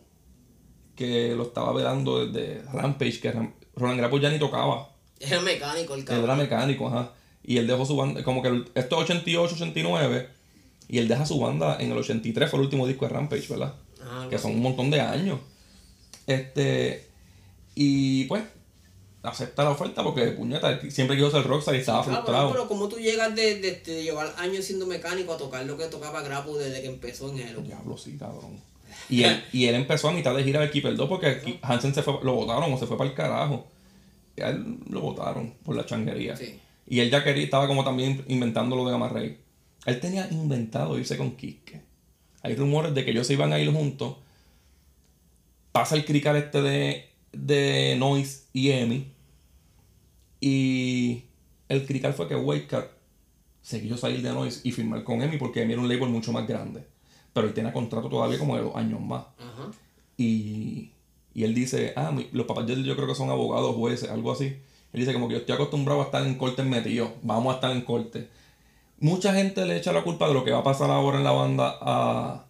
que lo estaba velando desde Rampage, que Roland Grappo ya ni tocaba,
Era mecánico el
él
cabrón.
era mecánico, ajá. Y él dejó su banda, como que el- esto es 88, 89, y él deja su banda en el 83, fue el último disco de Rampage, ¿verdad?
Ah,
que son
así.
un montón de años. Este, y pues, acepta la oferta porque, puñeta, él siempre quiso ser rockstar y estaba
Cabrón,
frustrado.
pero como tú llegas de, de- de llevar años siendo mecánico a tocar lo que tocaba Grapu desde que empezó en Hero.
Diablo, sí, cabrón. Y él, y él empezó a mitad de gira de Keeper 2 porque Hansen se fue, lo votaron o se fue para el carajo. A él lo votaron por la changuería.
Sí.
Y él ya quería, estaba como también inventando lo de Gamma Ray. Él tenía inventado irse con Kiske. Hay rumores de que ellos se iban a ir juntos. Pasa el crical este de, de Noise y Emi. Y el crical fue que Wake se quiso salir de Noise y firmar con Emi porque Emi era un label mucho más grande. Pero él tenía contrato todavía como de dos años más.
Ajá.
Y, y él dice, ah, mi- los papás de él yo creo que son abogados, jueces, algo así. Él dice como que yo estoy acostumbrado a estar en corte metido, vamos a estar en corte. Mucha gente le echa la culpa de lo que va a pasar ahora en la banda a,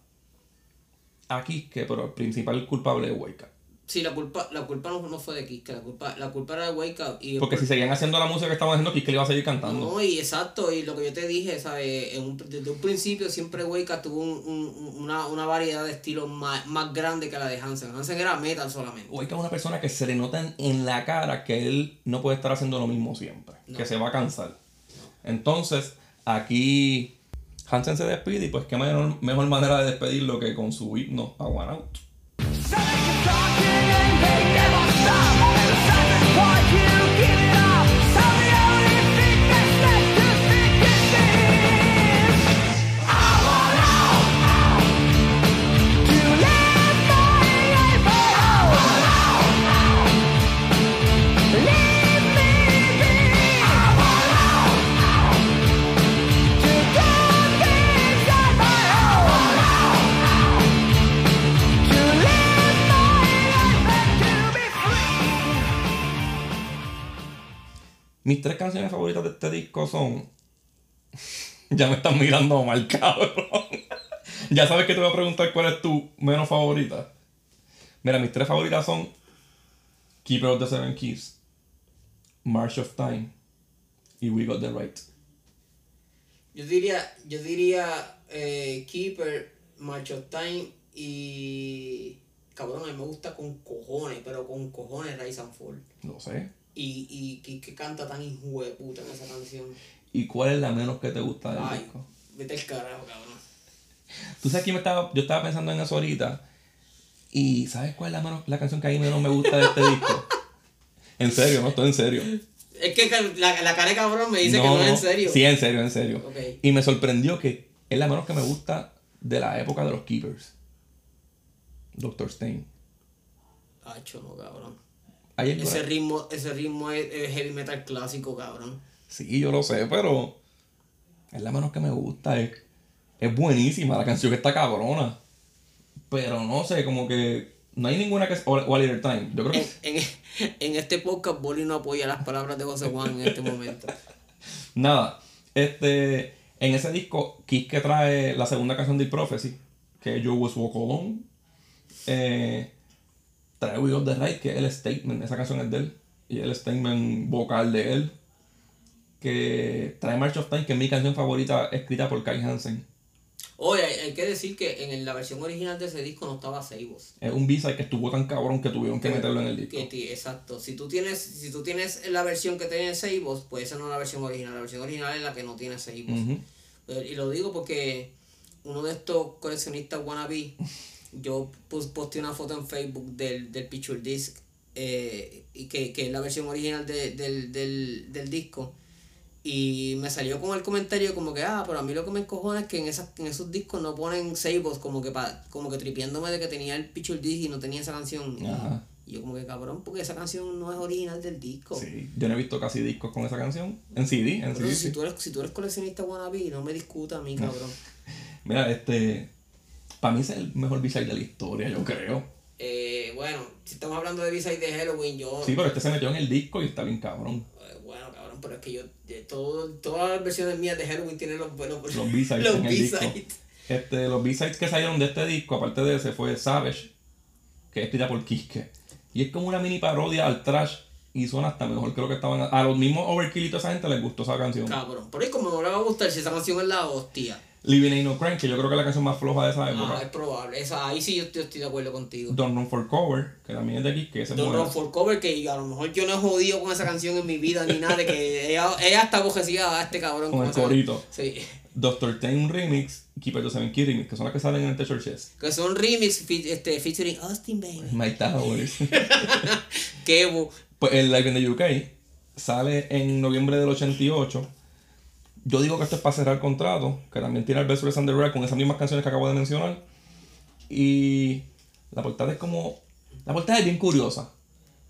a Kiske, pero el principal culpable es Up.
Sí, la culpa, la culpa no, no fue de Kiska, la culpa, la culpa era de Wake Up. Y
Porque si seguían haciendo la música que estaban haciendo, Kiske le iba a seguir cantando.
No, y exacto, y lo que yo te dije, ¿sabes? En un- desde un principio siempre Wake Up tuvo un- un- una, una variedad de estilos más, más grande que la de Hansen. Hansen era metal solamente.
Wake Up es una persona que se le nota en, en la cara que él no puede estar haciendo lo mismo siempre, que se va a cansar. Entonces, aquí Hansen se despide y pues qué mejor, mejor manera de despedirlo que con su himno a One Out. Mis tres canciones favoritas de este disco son. ya me están mirando mal, cabrón. ya sabes que te voy a preguntar cuál es tu menos favorita. Mira, mis tres favoritas son Keeper of the Seven Keys, March of Time y We Got the Right.
Yo diría, yo diría eh, Keeper, March of Time y. Cabrón, a mí me gusta con cojones, pero con cojones Rise and Fall.
No sé.
Y, y que, que canta tan hijo de puta en esa canción.
¿Y cuál es la menos que te gusta del
Ay,
disco?
vete al carajo, cabrón.
Tú sabes que me estaba, yo estaba pensando en eso ahorita. Y ¿sabes cuál es la, menos- la canción que a mí menos me gusta de este disco? En serio, no estoy en serio.
Es que la, la cara de cabrón me dice que no es en serio.
Sí, en serio, en serio. Y me sorprendió que es la menos que me gusta de la época de los Keepers. Doctor Stein.
Acho, no, cabrón. Ese ritmo, ese ritmo es, es heavy metal clásico, cabrón.
Sí, yo lo sé, pero es la menos que me gusta. Es, es buenísima, la canción que está cabrona. Pero no sé, como que no hay ninguna que... O, o Little Time. Yo creo que...
En, en este podcast, Boli no apoya las palabras de José Juan en este momento.
Nada, este, en ese disco, Kiss que trae la segunda canción de Prophecy, que es Yo Was Walk Alone, eh, trae We Got The Right, que es el statement, esa canción es de él, y el statement vocal de él, que trae March of Time, que es mi canción favorita escrita por Kai Hansen.
Oye, hay, hay que decir que en la versión original de ese disco no estaba Seibos.
Es un b que estuvo tan cabrón que tuvieron que meterlo en el disco.
Exacto. Si tú tienes, si tú tienes la versión que tiene Seibos, pues esa no es la versión original. La versión original es la que no tiene Seibos. Eh, Y lo digo porque uno de estos coleccionistas wannabe, yo pus- posteé una foto en Facebook del, del Picture Disc, eh, y que, que es la versión original de- del, del, del disco. Y me salió con el comentario como que, ah, pero a mí lo que me encojona es que en, esas, en esos discos no ponen sables, como que pa, como que tripiéndome de que tenía el picture disc y no tenía esa canción. Y-
Ajá.
Y yo como que cabrón, porque esa canción no es original del disco.
Sí, yo no he visto casi discos con esa canción. En CD, en
Pero
CD.
si,
sí.
tú eres, si tú eres coleccionista wannabe, no me discuta a mí, cabrón.
Mira, este. Para mí es el mejor B-side de la historia, yo creo.
Eh, bueno, si estamos hablando de B-side de Halloween, yo...
Sí, pero este se metió en el disco y está bien cabrón.
Eh, Bueno, cabrón, pero es que yo, todo, todas las versiones mías de Halloween tienen los buenos
Los B-sides
los
en el disco.
B-sides.
Este, los B-sides que salieron de este disco, aparte de ese, fue Savage, que es escrita por Kiske. Y es como una mini parodia al trash y suena hasta mejor. Creo que estaban. A los mismos Overkill y toda esa gente les gustó esa canción.
Cabrón, pero es como no le va a gustar si esa canción es la hostia.
Living Ain't No Crime, que yo creo que es la canción más floja de esa
Ah,
época.
es probable. Esa, ahí sí yo estoy, estoy de acuerdo contigo.
Don't Run for Cover, que también es de. Ese es
Don't. Run for Cover, que a lo mejor yo no he jodido con esa canción en mi vida ni nada, de que ella, ella está abogecida a este cabrón.
Con el corito.
Sí.
Doctor Ten Remix y Keeper the Seven Key Remix, que son las que salen en The Churches.
Que son remix fe- este, featuring Austin Baby.
My Towers.
Kevo.
Pues el Live in the UK sale en noviembre del 88. Yo digo que esto es para cerrar el contrato, que también tiene el Best Under Rap con esas mismas canciones que acabo de mencionar. Y la portada es como. La portada es bien curiosa.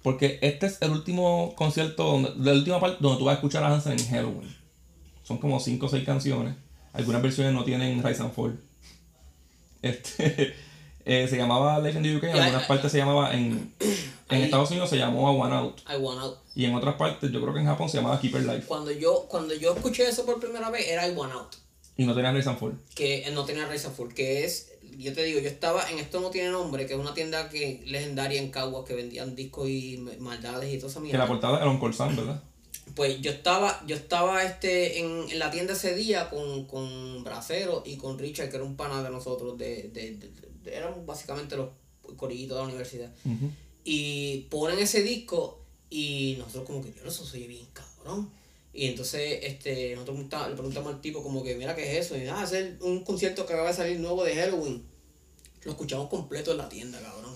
Porque este es el último concierto, donde, la última parte donde tú vas a escuchar a Hansen en Halloween. Son como 5 o 6 canciones. Algunas versiones no tienen Rise and Fall. Este, eh, se llamaba Live in the UK, en algunas
ya,
partes se llamaba en, en Estados Unidos se llamó A One Out.
I Want Out.
Y en otras partes, yo creo que en Japón se llamaba Keeper Life.
Cuando yo, cuando yo escuché eso por primera vez, era I Want Out.
Y no tenía and Fall.
que no tenía and Fall, que es, yo te digo, yo estaba en Esto No Tiene Nombre, que es una tienda que legendaria en Caguas que vendían discos y maldades y toda esa
Que
mierda.
la portada era un Corsan, ¿verdad?
Pues yo estaba, yo estaba este en, en la tienda ese día con, con Bracero y con Richard, que era un pana de nosotros, de- de- eran básicamente los corillitos de la universidad.
Ujú.
Y ponen ese disco y nosotros como que, Dios, eso se oye bien cabrón. Y entonces este, nosotros le preguntamos al tipo como que, mira, ¿qué es eso? Y ah, hacer un concierto que acaba de salir nuevo de Halloween. Lo escuchamos completo en la tienda, cabrón.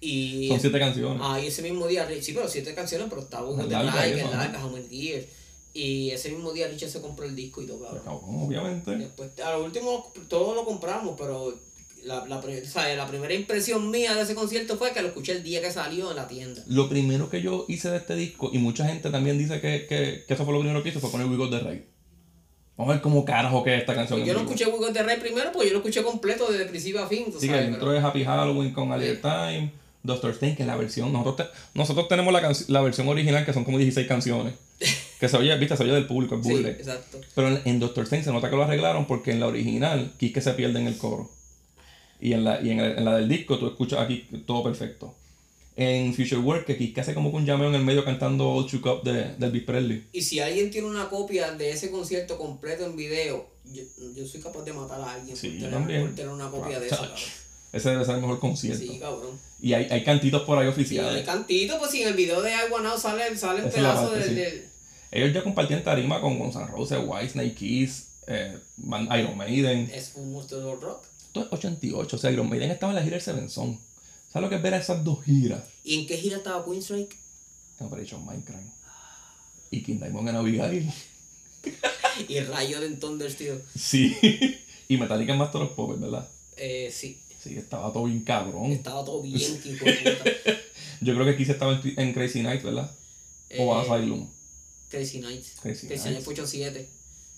Y
Son siete canciones.
ah, y ese mismo día, sí, pero siete canciones, pero estaba un de
eso,
el Years. Y ese mismo día Richard se compró el disco y todo, cabrón.
Obviamente.
Después, a lo último, todo lo compramos, pero la, la, sea, la primera impresión mía de ese concierto fue que lo escuché el día que salió en la tienda.
Lo primero que yo hice de este disco, y mucha gente también dice que, que, que eso fue lo primero que hice, fue poner We Got the Right. Vamos a ver cómo carajo que es esta canción. en
Yo no escuché We Got the Right primero porque yo lo escuché completo desde principio a fin.
Sí, que
sabes,
el intro es Happy Halloween con A Little Time, Doctor Strange, que es la versión. Nosotros, te- nosotros tenemos la, la versión original, que son como 16 canciones. Que se oye, viste, se oye del público, es
Sí,
bootleg.
exacto.
Pero en, en Doctor Strange se nota que lo arreglaron porque en la original, Kike se pierde en el coro. Y en la, y en, el- en la del disco tú escuchas aquí todo perfecto. En Future Work, que hace como que un llameo en el medio cantando All Shook Up de, de Elvis Presley.
Y si alguien tiene una copia de ese concierto completo en video, yo, yo soy capaz de matar a alguien
Sí,
por, tener,
también.
por tener una copia de eso, cabrón.
Ese debe ser el mejor concierto.
Sí, cabrón.
Y hay, hay cantitos por ahí
Sí,
oficiales.
el cantito, pues si en el video de I Out sale, sale un pedazo
parte,
del,
sí.
del-
Ellos ya compartían tarima con Guns N' Roses, Whitesnake, Kiss, eh, Iron Maiden.
Es un monstruo del rock.
Esto es 88, o sea, Iron Maiden estaba en la gira del Seven Son. ¿Sabes lo que es ver a esas dos giras?
¿Y en qué gira estaba Queenstrike?
En Operation Minecraft. Y King Diamond en Abigail.
Y Rayo de Thunder Steel.
Sí. y Metallica en Master of Puppets, ¿verdad?
Eh, sí,
Sí, estaba todo bien cabrón.
estaba todo bien, puta.
Yo creo que Kiss estaba en, en Crazy Night, ¿verdad? o
Eh,
Asylum.
Crazy Nights.
Crazy
Crazy
Nights.
Fue 8-7.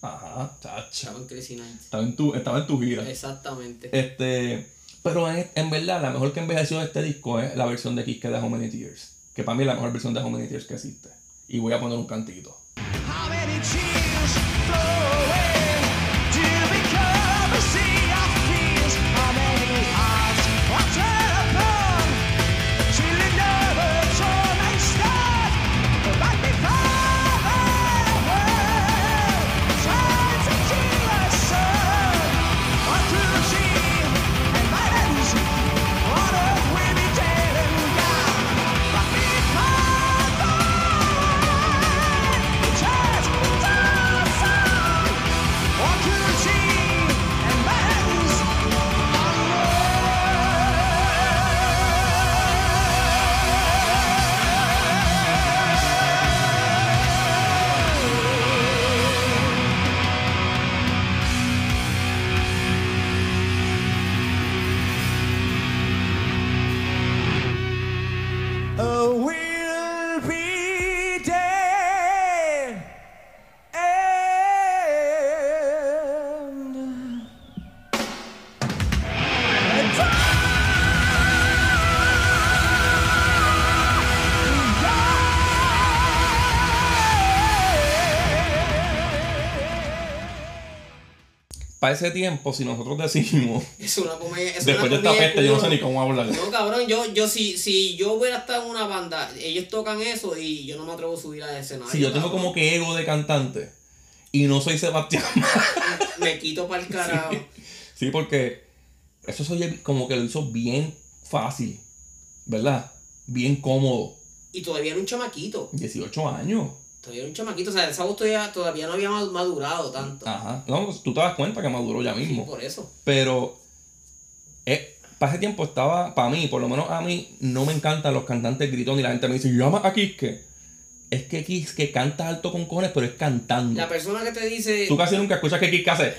Ajá, chacha.
Estaba en.
Estaba tu, estaba en tu gira.
Exactamente.
Este, pero en, en verdad, la mejor que envejeció de este disco es la versión de Kiss que de How Many Tears. Que para mí es la mejor versión de How Many Tears que existe. Y voy a poner un cantito.
How many tears
para ese tiempo, si nosotros decimos,
Es una comedia. Es
después de
una
esta
comedia
peste, yo no sé ni cómo hablar.
No, cabrón, yo, yo si, si yo hubiera estado en una banda, ellos tocan eso y yo no me atrevo a subir al escenario.
Si yo tengo
cabrón.
como que ego de cantante y no soy Sebastián,
Me quito para el carajo.
sí, porque eso se oye como que lo hizo bien fácil, ¿verdad? Bien cómodo.
Y todavía era un chamaquito.
18 años.
Todavía era un chamaquito. O sea, esa voz todavía, todavía no había ma- madurado tanto.
Ajá. No, tú te das cuenta que maduró ya
Sí,
mismo.
por eso.
Pero eh, para ese tiempo estaba, para mí, por lo menos a mí, no me encantan los cantantes gritones y la gente me dice, llama a Kiske. Es que Kiske canta alto con cojones, pero es cantando.
La persona que te dice.
Tú casi nunca escuchas que Kiske hace.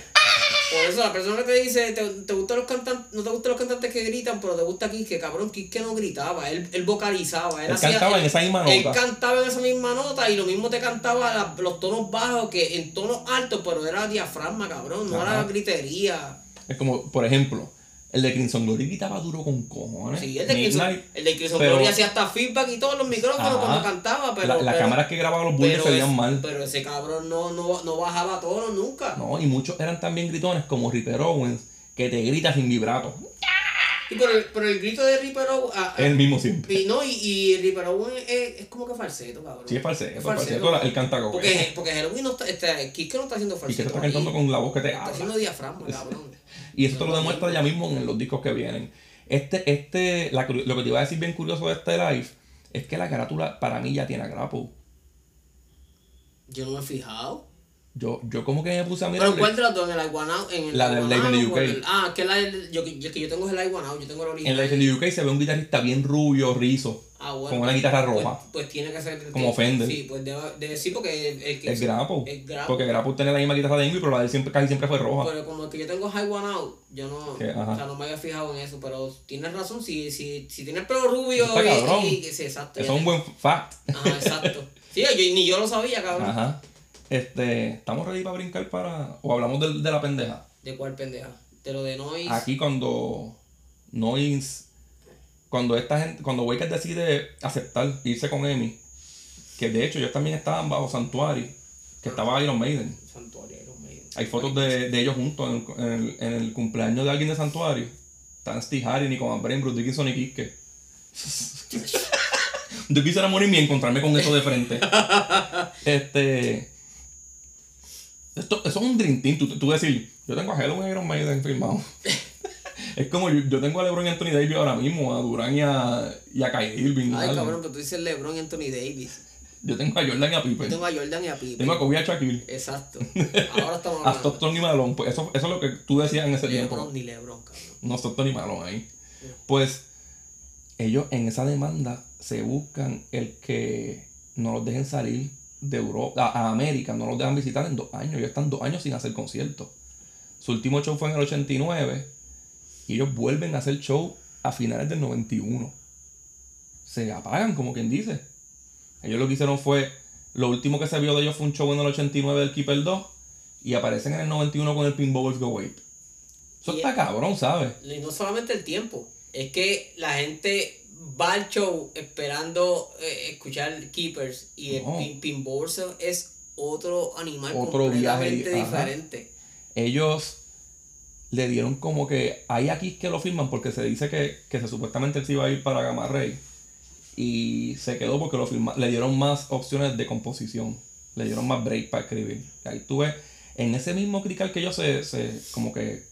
Por eso, la persona que te dice, te, te gustan los cantantes, no te gustan los cantantes que gritan, pero te gusta Kike, cabrón, Kike no gritaba, él, él vocalizaba, él,
Él
hacía-
cantaba en
él-
esa misma
Él
nota.
cantaba en esa misma nota y lo mismo te cantaba la- los tonos bajos que en tonos altos, pero era diafragma, cabrón, no
Ajá.
era gritería.
Es como, por ejemplo, el de Crimson Glory gritaba duro con cojones.
Sí, el de Crimson,
Midnight,
el de Crimson
pero-
Glory hacía hasta feedback y todos los micrófonos
Ajá.
cuando cantaba, pero.
la- las
pero-
cámaras que grababan los bullies se veían mal.
Pero ese cabrón no, no, no bajaba tonos nunca.
No, y muchos eran también gritones como Ripper Owens, que te grita sin vibrato.
Y por el, por el grito de Ripper Owen, ah,
Es el mismo siempre.
Y no, y, y Ripper Owen es, es como que falseto, cabrón.
Sí, es falseto,
Es
falseto, la- él canta como
Porque,
que-
porque Halloween no está, este, Kiske no está haciendo
Y que
falseto.
te está cantando con la voz que te
Está
habla.
haciendo diafragma, cabrón.
Y eso te lo demuestra ya mismo en los discos que vienen. Este, este, lo que te iba a decir bien curioso de este live es que la carátula para mí ya tiene a Grapple.
Yo no me he fijado.
Yo, yo como que me puse a mirar.
Pero ¿cuál de las dos? ¿En el Iguanao? En el
La del Live in the UK.
el- Ah, que, la, del- yo, que, que yo tengo es el Iguanao, yo tengo el
En
original.
la en the UK se ve un guitarrista bien rubio, rizo,
Ah, bueno,
con una
pues-
guitarra
pues-
roja.
Pues, tiene que ser.
Como Fender.
Sí, pues debe, debe sí, porque el, el que.
Es Grapple.
Es Grapple.
Porque Grapple tiene la misma guitarra de Ingrid, pero la de él siempre, casi siempre fue roja.
Pero como que yo tengo High One Out, yo no, o sea, no me había fijado en eso, pero tienes razón, si, si, si tienes pelo rubio
Está cabrón.
y, y- sí, exacto.
Eso es un buen fact.
Ajá, exacto. Sí, yo, ni yo lo sabía, cabrón.
Ajá. Este, ¿estamos ready para brincar para. o hablamos del- de, la pendeja?
¿De cuál pendeja? De lo de Noise.
Aquí cuando Noise, cuando esta gente, cuando Wakers decide aceptar irse con Emi, que de hecho ellos también estaban bajo Sanctuary, que estaba Iron Maiden.
Santuario Iron Maiden.
Hay fotos de, de ellos juntos en el, en, el, en el cumpleaños de alguien de Santuario. Están Steve Harry, Nico Brain, Bruce Dickinson y Kiske. Yo quisiera morirme y encontrarme con eso de frente. este. Esto, eso es un Dream Team. Tú, tú decir, yo tengo a Halloween Iron Maiden firmado. es como yo, yo tengo a LeBron y Anthony Davis ahora mismo, a Durán y a, y a Irving.
Ay, cabrón, pero tú dices LeBron y Anthony Davis.
Yo tengo a Jordan y a
Yo
Pippen.
tengo a Jordan y a Pippen.
Tengo a Kobe y a Shaquille.
Exacto. Ahora estamos
A
hablando.
Stockton y Malone. Pues eso, eso es lo que tú decías en ese tiempo.
LeBron ni LeBron, cabrón.
no Stockton y Malone ahí. Pues ellos en esa demanda se buscan el que no los dejen salir de Europa a, América, no los dejan visitar en dos años. Ellos están dos años sin hacer conciertos. Su último show fue en el 89 y ellos vuelven a hacer show a finales del 91. Se apagan, como quien dice. Ellos lo que hicieron fue, lo último que se vio de ellos fue un show en el 89 del Keeper 2 y aparecen en el 91 con el Pinball Go Wave. Eso
Y-
está cabrón, ¿sabes?
Y no solamente el tiempo, es que la gente va al show esperando eh, escuchar Keepers y el
No.
pin, se- es otro animal
Otro viaje,
completamente
ajá.
diferente.
ellos le dieron como que hay aquí que lo firman porque se dice que, que se supuestamente se iba a ir para Gamma Ray y se quedó porque lo firma, le dieron más opciones de composición le dieron más break para escribir ahí tú ves en ese mismo critical que ellos se, se como que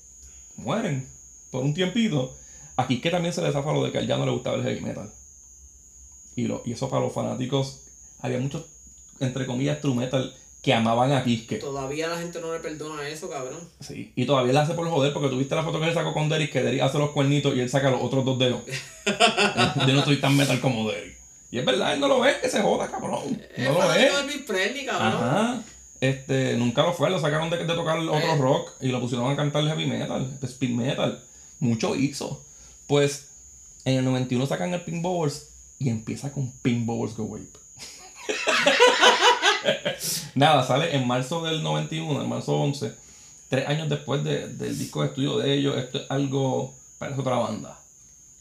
mueren por un tiempito aquí que también se les zafa lo de que a él ya no le gustaba el heavy metal y, lo, y eso para los fanáticos había muchos entre comillas true metal que amaban a Kiske
Todavía la gente no le perdona eso, cabrón.
Sí, y todavía la hace por joder porque tuviste la foto que él sacó con Derek, que Derek hace los cuernitos y él saca los otros dos dedos. Yo no estoy tan metal como Derek. Y es verdad, él no lo ve, que se joda, cabrón.
Es
No lo ve.
Presley, cabrón.
Ajá. Este, nunca lo fue, lo sacaron de, de tocar otro
Eh.
rock y lo pusieron a cantar heavy metal, speed metal. Mucho hizo. Pues en el 91 sacan el Pinballs y empieza con Pinballs Go Wave. Nada, sale en marzo del 91, en marzo 11, tres años después de- del disco de estudio de ellos. Esto es algo, parece otra banda.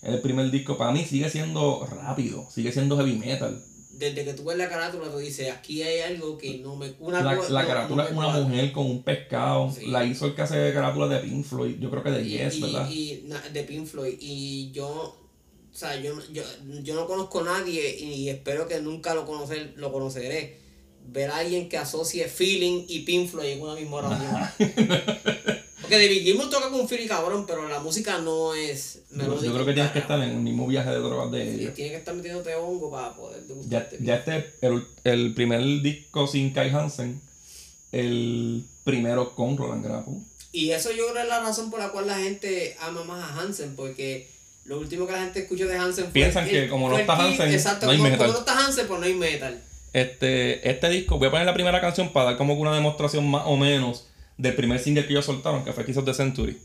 El primer disco para mí sigue siendo rápido, sigue siendo heavy metal.
Desde que tú ves la carátula, tú dices, aquí hay algo que no me... Una
La,
co-
la
no-
carátula
no
es una
cuadra".
mujer con un pescado.
Sí.
La hizo el que hace carátulas de Pink Floyd. Yo creo que de Yes,
y-
¿verdad?
y na- de Pink Floyd. Y yo, o sea, yo, yo, yo no conozco a nadie y espero que nunca lo, conocer, lo conoceré. Ver a alguien que asocie Feeling y Pink Floyd en una misma oración. Porque David Gilmour toca con Feeling cabrón, pero la música no es
Yo,
melódica.
yo creo que tienes que estar en el mismo viaje de drogas de
Sí,
ellos.
Tienes que estar metiéndote hongo para poder
Ya,
degustarte.
ya este, el, el primer disco sin Kai Hansen, el primero con Roland Grapple.
Y eso yo creo es la razón por la cual la gente ama más a Hansen, porque lo último que la gente escuchó de Hansen fue...
Piensan
el-
que como no está Hansen,
exacto,
no hay
como,
metal.
como no está Hansen, pues no hay metal.
Este, este disco, voy a poner la primera canción para dar como una demostración más o menos del primer single que ellos soltaron, que fue quizás The Century.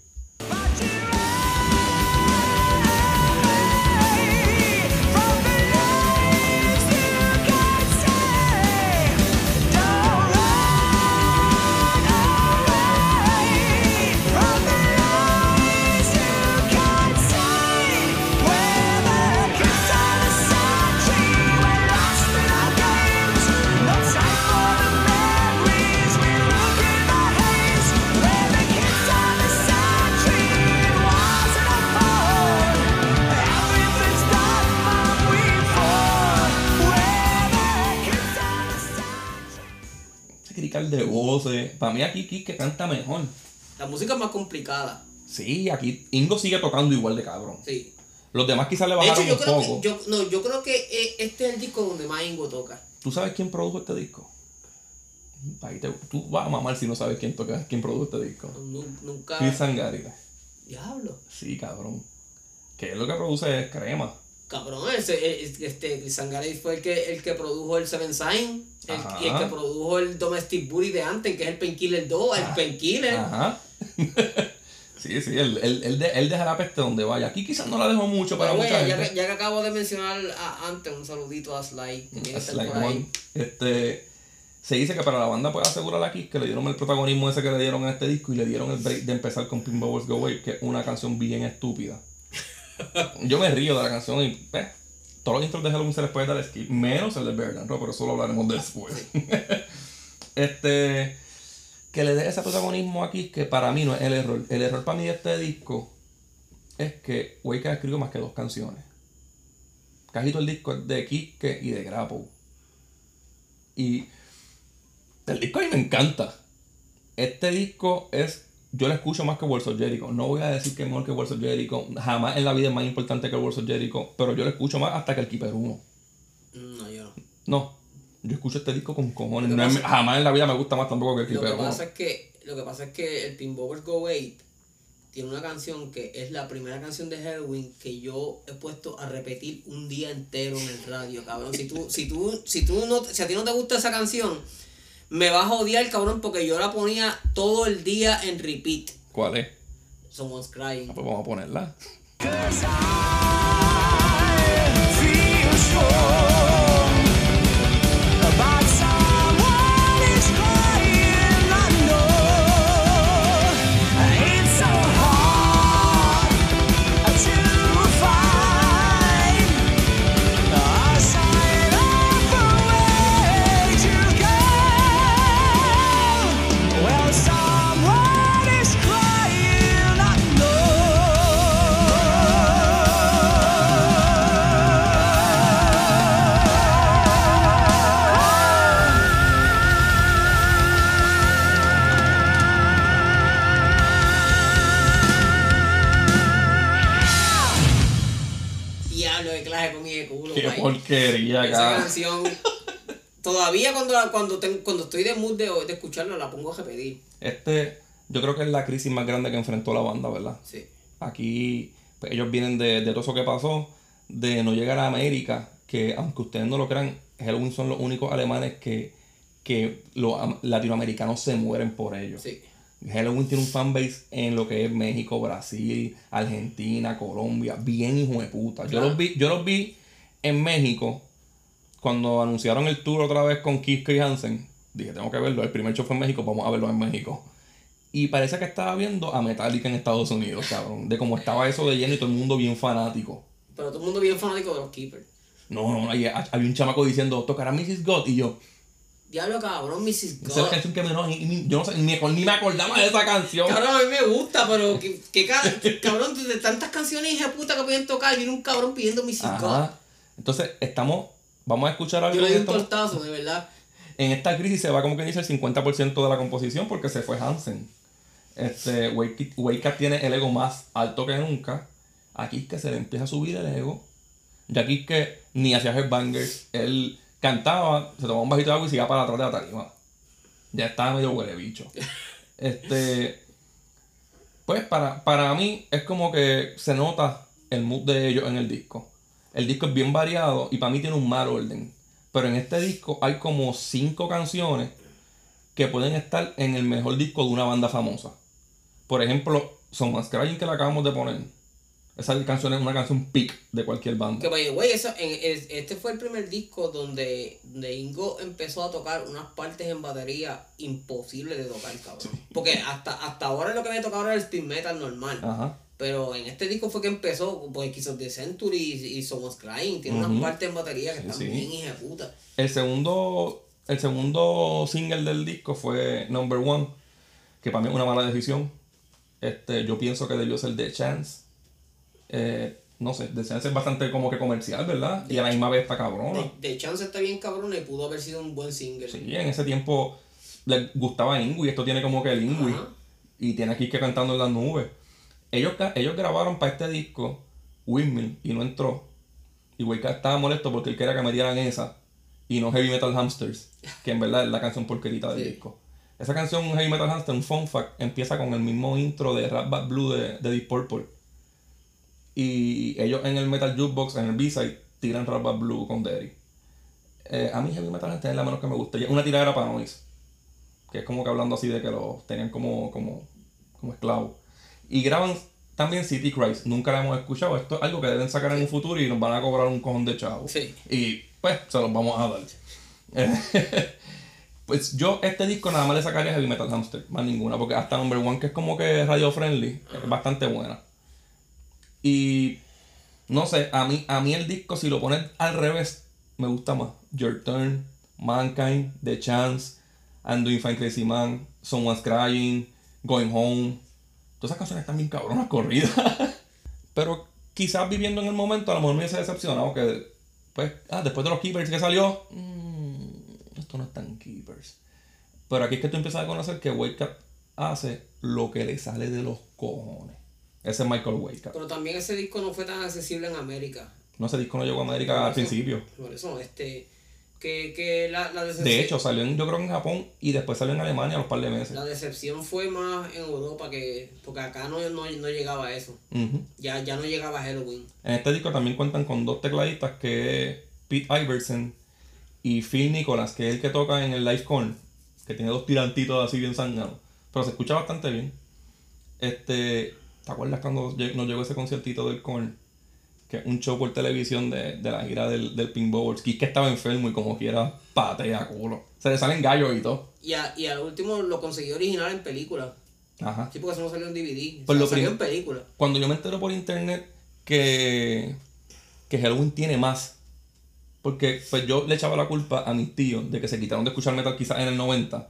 Para mí aquí que canta mejor.
La música es más complicada,
Sí, aquí Ingo sigue tocando igual de cabrón.
sí.
Los demás quizás le
De hecho,
bajaron
yo
un
creo,
poco.
que, yo, no, yo creo que eh, este es el disco donde más Ingo toca.
¿Tú sabes quién produjo este disco? Ahí te- tú vas a mamar si no sabes quién toca, quién produjo este disco.
Nu- Nunca...
Chris Sangari.
Diablo.
Sí, cabrón. Que es lo que produce es crema.
Cabrón, ese, eh, este, Sangaray fue el que, el que produjo el Seven Sign el- y el que produjo el Domestic Booty de antes, que es el Painkiller 2, el Painkiller.
Ajá. sí, sí, él, él, él, de- él deja la peste donde vaya. Aquí quizás no la dejó mucho para
Pero, güey,
mucha
ya,
gente.
que, ya que acabo de mencionar a- antes, un saludito a Sly, que estar
like
por ahí.
Este, se dice que para la banda puede asegurar aquí que le dieron el protagonismo ese que le dieron a este disco y le dieron el break de empezar con Pin Bubbles Go Away, que es una canción bien estúpida. Yo me río de la canción y pues, todos los intros de Halloween se les puede dar skip, menos el de Berdan, ¿no? pero eso lo hablaremos después. este, que le dé ese protagonismo aquí, que para mí no es el error. El error para mí de este disco es que Wake escribió más que dos canciones. Casi todo el disco es de Kiske y de Grapple. Y el disco a mí me encanta. Este disco es. Yo lo escucho más que Words of Jericho. No voy a decir que es mejor que Words of Jericho. Jamás en la vida es más importante que Words of Jericho. Pero yo lo escucho más hasta que el Keeper 1.
No, yo no.
No. Yo escucho este disco con cojones.
Lo que
No es-
pasa-
jamás en la vida me gusta más tampoco que el
Lo que
Keeper 1.
pasa es que, lo que pasa es que el Pinbowers Go 8 tiene una canción que es la primera canción de Halloween que yo he puesto a repetir un día entero en el radio, cabrón. Si tú, si tú, si tú no, si a ti no te gusta esa canción, me vas a odiar, cabrón, porque yo la ponía todo el día en repeat.
¿Cuál es?
Someone's crying.
Ah, pues vamos a ponerla. Porquería,
Esa
cara.
canción. Todavía cuando, cuando, ten- cuando estoy de mood de, de escucharla, la pongo a repetir.
Este, yo creo que es la crisis más grande que enfrentó la banda, ¿verdad?
Sí.
Aquí pues, ellos vienen de, de todo eso que pasó, de no llegar a América, que aunque ustedes no lo crean, Halloween son los únicos alemanes que, que los am- latinoamericanos se mueren por ellos.
Sí.
Halloween tiene un fanbase en lo que es México, Brasil, Argentina, Colombia, bien hijo de puta. Yo
Claro.
los vi, yo los vi en México cuando anunciaron el tour otra vez con Kiske y Hansen. Dije, tengo que verlo. El primer show fue en México, vamos a verlo en México. Y parece que estaba viendo a Metallica en Estados Unidos, cabrón. De cómo estaba eso de lleno y todo el mundo bien fanático.
Pero todo el mundo bien fanático de los Keepers.
No, no, hay, había un chamaco diciendo, tocará Mrs. God. Y yo,
Diablo, cabrón, Mrs.
esa es la
God.
canción que me no, yo no sé, ni, me- ni me acordaba de esa canción.
Cabrón, a mí me gusta, pero que, que ca- cabrón, de tantas canciones hija puta que pueden tocar, viene un cabrón pidiendo Mrs. God.
Entonces, estamos, vamos a escuchar algo
Yo le di un tortazo, de verdad.
En esta crisis se va como que dice el 50% de la composición porque se fue Hansen. Este, Wake Wake tiene el ego más alto que nunca. Aquí es que se le empieza a subir el ego. Y aquí es que ni hacía headbangers. Él cantaba, se tomaba un bajito de agua y se iba para atrás de la tarima. Ya estaba medio huele bicho. Este. Pues para, para mí es como que se nota el mood de ellos en el disco. El disco es bien variado y para mí tiene un mal orden. Pero en este disco hay como cinco canciones que pueden estar en el mejor disco de una banda famosa. Por ejemplo, Someone's Crying que la acabamos de poner. Esa canción es una canción peak de cualquier banda.
Que by way, eso, en, es- este fue el primer disco donde, donde Ingo empezó a tocar unas partes en batería imposibles de tocar, cabrón. Porque hasta, hasta ahora lo que me tocaba era el speed metal normal.
Ajá.
Pero en este disco fue que empezó, pues quiso The Century y, y Someone's Crying. Tiene
Ujú.
unas partes en batería que están
sí.
bien puta.
El segundo, el segundo single del disco fue Number One, que para mí es una mala decisión. Este, yo pienso que debió ser The Chance. Eh, no sé, The Chance es bastante como que comercial, ¿verdad? Y a la misma vez está cabrona.
De Chance está bien cabrona y pudo haber sido un buen single.
Sí, en ese tiempo le gustaba Ingui, esto tiene como que el Ingui.
Ajá.
Y tiene aquí que cantando en las nubes. Ellos, ellos grabaron para este disco Windmill y no entró. Y Wake estaba molesto porque él quería que metieran esa y no Heavy Metal Hamsters, que en verdad es la canción porquerita del
Sí.
disco. Esa canción Heavy Metal Hamster, un fun fact, empieza con el mismo intro de Rap Bad Blue de, de Deep Purple. Y ellos en el Metal Jukebox, en el B-side, tiran Rap Bad Blue con Derry. Eh, a mí Heavy Metal Hamster es la menos que me gusta. Una tiradera para Noise. Que es como que hablando así de que los tenían como, como, como esclavos. Y graban también City Christ. Nunca la hemos escuchado. Esto es algo que deben sacar en un futuro y nos van a cobrar un cojón de chavos.
Sí.
Y pues se los vamos a dar. pues yo este disco nada más le sacaría Heavy Metal Hamster. Más ninguna. Porque hasta Number One, que es como que radio friendly, es bastante buena. Y no sé, a mí, a mí el disco, si lo pones al revés, me gusta más. Your Turn, Mankind, The Chance, I'm Doing Fine Crazy Man, Someone's Crying, Going Home. Todas esas canciones están bien cabronas corridas. Pero quizás viviendo en el momento, a lo mejor me hubiese decepcionado que, pues, ah, después de los Keepers que salió, mm, esto no es tan Keepers. Pero aquí es que tú empiezas a conocer que Wake Up hace lo que le sale de los cojones. Ese es Michael Wake Up.
Pero también ese disco no fue tan accesible en América.
No, ese disco no llegó a América al
eso-
principio.
Por eso, este. Que, que la, la decepción.
De hecho, salió en, yo creo en Japón y después salió en Alemania a los par de meses.
La decepción fue más en Europa que. Porque acá no, no, no llegaba a eso. Ya, ya no llegaba a Halloween.
En este disco también cuentan con dos tecladistas que es Pete Iverson y Phil Nicholas, que es el que toca en el Live Corn, que tiene dos tirantitos así bien sangrados. Pero se escucha bastante bien. Este, ¿te acuerdas cuando nos llegó ese conciertito del Korn? Que un show por televisión de, de la gira del, del Bowers. que estaba enfermo y como quiera patea culo. Se le salen gallos y todo.
Y, a- y al último lo conseguí original en película.
Ajá.
Sí, porque eso no salió en DVD.
Pues
O sea,
lo
salió en película.
Cuando yo me entero por internet que, que Halloween tiene más. Porque pues yo le echaba la culpa a mis tíos de que se quitaron de escuchar metal quizás en el 90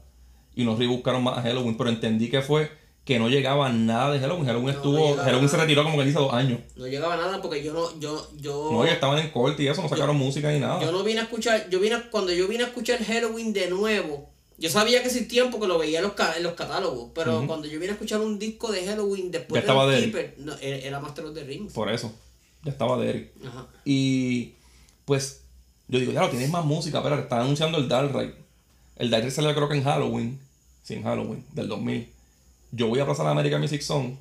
y nos rebuscaron más a Halloween, pero entendí que fue que no llegaba nada de Halloween. Halloween
No,
estuvo,
no
Halloween se retiró como que hizo dos años.
No llegaba nada porque yo no. Yo, yo,
No, ya estaban en corte y eso, no sacaron música ni nada.
yo no vine a escuchar. Yo vine a- cuando yo vine a escuchar Halloween de nuevo. Yo sabía que existían porque lo veía en los, en los catálogos. Pero cuando yo vine a escuchar un disco de Halloween después
Ya estaba
de
de.
Keeper, no, era, Master of the Rings.
Por eso. Ya estaba de Eric.
Ajá.
Y pues yo digo, ya lo tienes más música, pero están anunciando el Dark Ride. El Dark Ride salió creo que en Halloween, sí, en Halloween, del 2000. Yo voy a Plaza de América Music Zone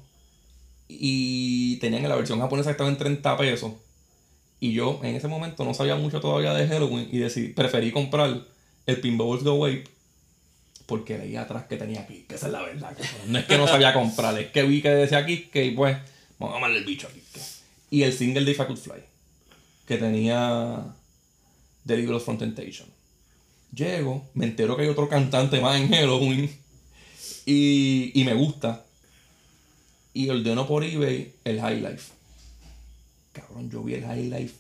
y tenían en la versión japonesa que estaba en 30 pesos. Y yo en ese momento no sabía mucho todavía de Halloween y decidí, preferí comprar el Pinballs Go Away porque leía atrás que tenía aquí, que esa es la verdad. No es que no sabía comprar, es que vi que decía aquí que y pues, vamos a llamarle el bicho aquí. Y el single de If I Could Fly, que tenía Deliver from Temptation. Llego, me entero que hay otro cantante más en Halloween y, y me gusta. Y ordeno por eBay el High Life. Cabrón, yo vi el High Life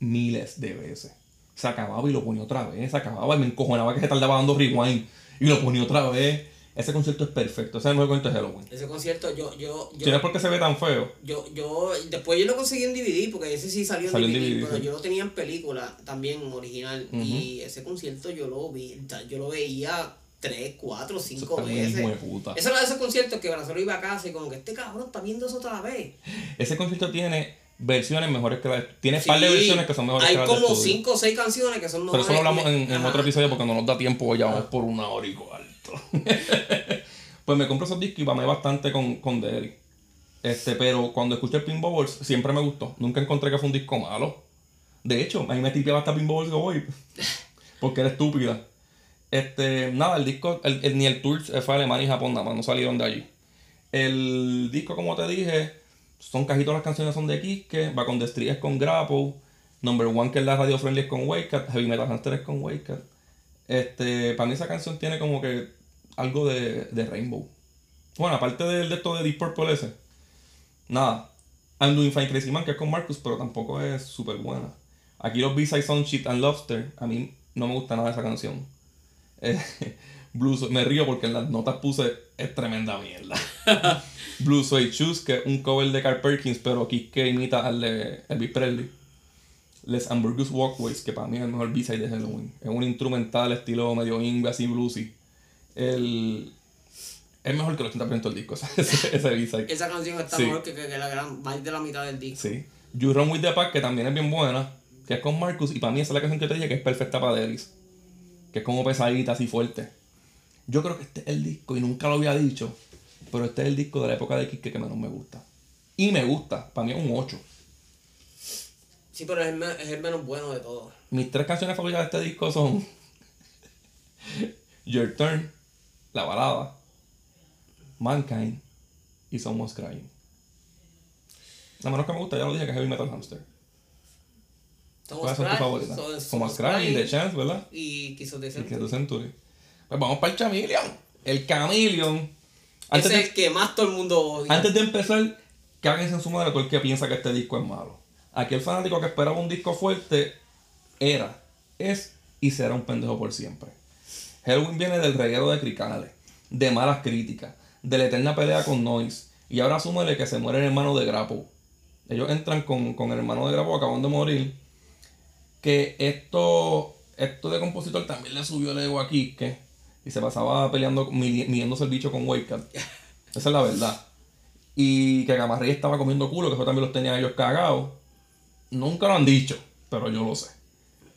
miles de veces. Se acababa y lo ponía otra vez, se acababa y me encojonaba que se tardaba dando rewind y lo ponía otra vez. Ese concierto es perfecto, ese es el mejor concierto de Halloween.
Ese concierto, yo, yo, yo,
Si no es porque se ve tan feo,
yo, yo, después yo lo conseguí en DVD, porque ese sí salió en
Salió en
DVD,
DVD,
pero
sí.
yo lo tenía en película también original. Y ese concierto yo lo vi, yo lo veía tres, cuatro, cinco
muy
veces. Eso era de esos conciertos que Brazero iba a casa y como que este cabrón está viendo eso otra vez.
ese concierto tiene versiones mejores que de Tiene
Sí,
par de versiones que son mejores
Hay
que las de
como cinco o seis canciones que son
Pero
mejores.
eso lo hablamos en, otro episodio porque no nos da tiempo, ya vamos por una hora y cuarto. pues me compro esos discos y mamé bastante con, con Derry. Este, pero cuando escuché Pin Bubbles siempre me gustó. Nunca encontré que fue un disco malo. De hecho, a mí me tipeaba hasta Pin Bubbles Go Boy. porque era estúpida. Este, nada, el disco, el, ni el tour fue a Alemania y Japón, nada más, no salieron de allí. El disco, como te dije, son casi las canciones son de Kiske, va con The Street es con Grapple, Number One que es la radio friendly es con Wake Up, Heavy Metal Hunter es con Wake Up. Este, para mí esa canción tiene como que algo de, de Rainbow. Bueno, aparte de, de esto de Deep Purple ese, nada. I'm Doing Fine Crazy Man que es con Marcus, pero tampoco es súper buena. Aquí los B-sides son Shit and Lobster, a mí no me gusta nada esa canción. Eh, Blues, me río porque en las notas puse es tremenda mierda. Blue Suede Shoes, que es un cover de Carl Perkins, pero aquí que imita al de Elvis Presley. Les Hamburgus Walkways, que para mí es el mejor B-side de Halloween. Es un instrumental estilo medio indie, así bluesy. El... Es mejor que el 80% del disco, ese, ese B-side.
Esa canción está
Sí.
mejor que, que, que la gran, más de la mitad del disco.
Sí. You Run With The Pack, que también es bien buena, que es con Marcus, y para mí esa es la canción que te dije que es perfecta para Deris. Que es como pesadita, así fuerte. Yo creo que este es el disco, y nunca lo había dicho, pero este es el disco de la época de Kike que menos me gusta. Y me gusta, para mí es un 8.
Sí, pero es el, me- es el menos bueno de todos.
Mis tres canciones favoritas de este disco son Your Turn, La Balada, Mankind y Someone's Crying. La menos que me gusta, ya lo dije, que es Heavy Metal Hamster. ¿Cuáles son tus favoritas? Someone's Crying, The Chance, ¿verdad?
Y quiso
Y
decir.
que tu Century. Pues vamos para el Chameleon. El Chameleon. Antes
es
de,
el que más todo el mundo odia.
antes de empezar, cáguense en su madre todo el que piensa que este disco es malo. Aquí el fanático que esperaba un disco fuerte era, es y será un pendejo por siempre. Halloween viene del reguero de cricales, de malas críticas, de la eterna pelea con Noise. Y ahora súmele que se muere el hermano de Grapple. Ellos entran con, con el hermano de Grapple, acaban de morir. Que esto, esto de compositor también le subió el ego a Kiske. Y se pasaba peleando, midi- midiéndose el bicho con Up. Esa es la verdad. Y que Gamarrey estaba comiendo culo, que eso también los tenían ellos cagados. Nunca lo han dicho, pero yo lo sé.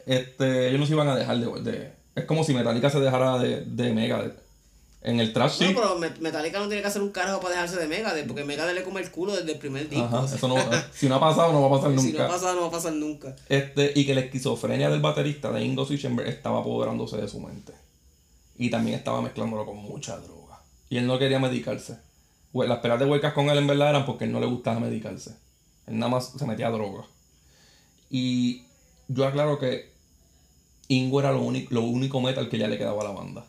Este, ellos no se iban a dejar de, de- Es como si Metallica se dejara de, de Megadeth. En el trash
No,
sí.
pero Met- Metallica no tiene que hacer un carajo para dejarse de Megadeth, porque Megadeth le come el culo desde el primer disco.
Ajá, eso no, si no ha pasado, no va a pasar
si
nunca.
no pasa, no va a pasar nunca.
Este, y que la esquizofrenia del baterista de Ingo Swischenberg estaba apoderándose de su mente. Y también estaba mezclándolo con mucha droga. Y él no quería medicarse. Las peleas de huecas con él en verdad eran porque él no le gustaba medicarse. Él nada más se metía a droga. Y yo aclaro que Ingo era lo único, lo único metal que ya le quedaba a la banda.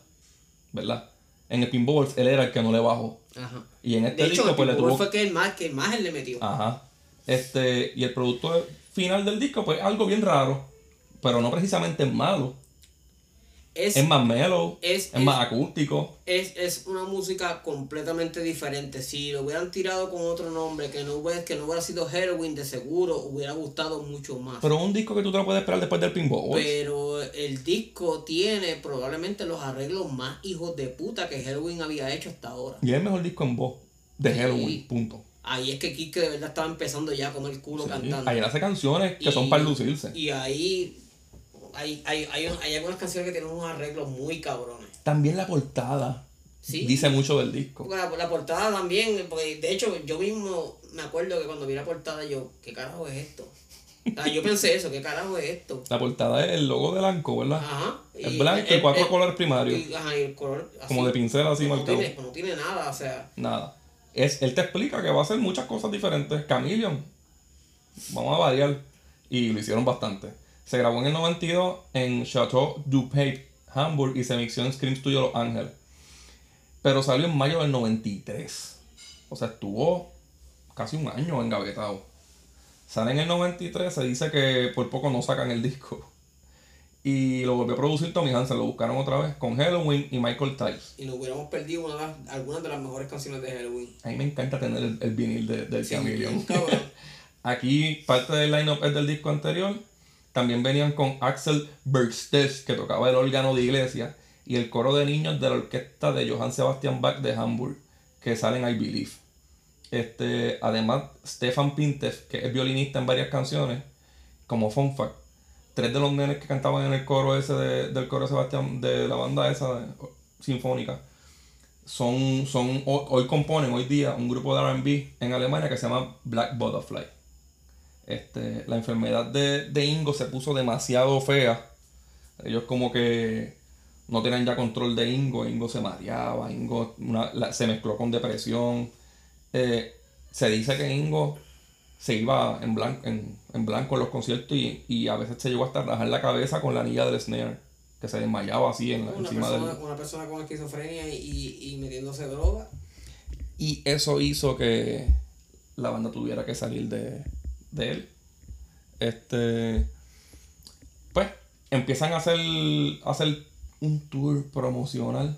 ¿Verdad? En el Pinballs él era el que no le bajó.
Ajá.
Y en este
De hecho,
disco
el
pues le tuvo
fue que el más, que más él le metió.
Ajá. Este, y el producto final del disco, pues algo bien raro. Pero no precisamente malo.
Es,
Es más mellow,
es-
es,
es-
más acústico.
es, es una música completamente diferente. Si lo hubieran tirado con otro nombre, que no hubiera, que no hubiera sido Heroin, de seguro hubiera gustado mucho más.
Pero es un disco que tú te lo puedes esperar después del Pinball.
Pero el disco tiene probablemente los arreglos más hijos de puta que Halloween había hecho hasta ahora.
Y es el mejor disco en voz de
Sí.
Halloween, punto.
Ahí es que Kike de verdad estaba empezando ya comer el culo
Sí.
cantando.
Ahí hace canciones que son para lucirse.
Y ahí hay, hay, hay, hay algunas canciones que tienen unos arreglos muy cabrones.
También la portada
Sí.
dice mucho del disco.
La, la portada también, porque de hecho yo mismo me acuerdo que cuando vi la portada yo, ¿qué carajo es esto? Ah, yo pensé eso, ¿qué carajo es esto?
La portada es el logo del Anco, ¿verdad?
Ajá.
Es blanco y cuatro colores primarios.
y- ajá, y el color así.
Como de pincel así
no
marcado.
tiene, no tiene nada, o sea.
Nada. Es, él te explica que va a hacer muchas cosas diferentes. Chameleon. Vamos a variar. Y lo hicieron bastante. Se grabó en el 92 en Chateau du Pape, Hamburg, y se mixó en Scream Studio Los Ángeles. Pero salió en mayo del 93. O sea, estuvo casi un año engavetado. Sale en el 93, se dice que por poco no sacan el disco. Y lo volvió a producir Tommy Hansen, lo buscaron otra vez con Halloween y Michael Tice.
Y nos hubiéramos perdido una de las- algunas de las mejores canciones de Halloween.
A mí me encanta tener el, el vinil de, del
Sí,
Chameleon. Aquí parte del line-up es del disco anterior. También venían con Axel Bergstedt, que tocaba el órgano de iglesia, y el coro de niños de la orquesta de Johann Sebastian Bach de Hamburg, que salen I Believe. Este, además, Stefan Pintes, que es violinista en varias canciones, como fun fact, tres de los nenes que cantaban en el coro ese de- del coro de de la banda esa sinfónica, son, son hoy componen hoy día un grupo de R&B en Alemania que se llama Black Butterfly. Este, la enfermedad de, de Ingo se puso demasiado fea. Ellos como que no tenían ya control de Ingo. Ingo se mareaba, Ingo una- la- se mezcló con depresión. Eh, se dice que Ingo se iba en blanco en, en blanco en los conciertos y, y a veces se llegó hasta rajar la cabeza con la anilla del snare. Que se desmayaba así en la-
Una
encima
persona,
del...
una persona con esquizofrenia y, y, y metiéndose droga.
Y eso hizo que la banda tuviera que salir de, de él. Este. Pues empiezan a hacer, a hacer un tour promocional.